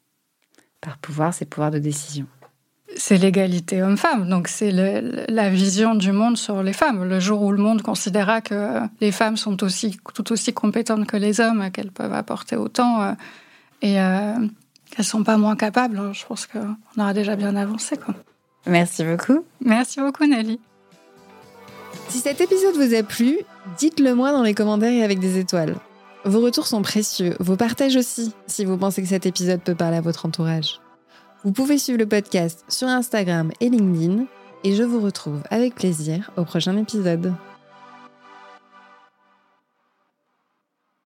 Par pouvoir, c'est pouvoir de décision. C'est l'égalité homme-femme, donc c'est la vision du monde sur les femmes. Le jour où le monde considérera que les femmes sont aussi, tout aussi compétentes que les hommes, qu'elles peuvent apporter autant, euh, et euh, qu'elles ne sont pas moins capables, je pense qu'on aura déjà bien avancé. Quoi. Merci beaucoup. Merci beaucoup Nelly. Si cet épisode vous a plu, dites-le moi dans les commentaires et avec des étoiles. Vos retours sont précieux, vos partages aussi, si vous pensez que cet épisode peut parler à votre entourage. Vous pouvez suivre le podcast sur Instagram et LinkedIn, et je vous retrouve avec plaisir au prochain épisode.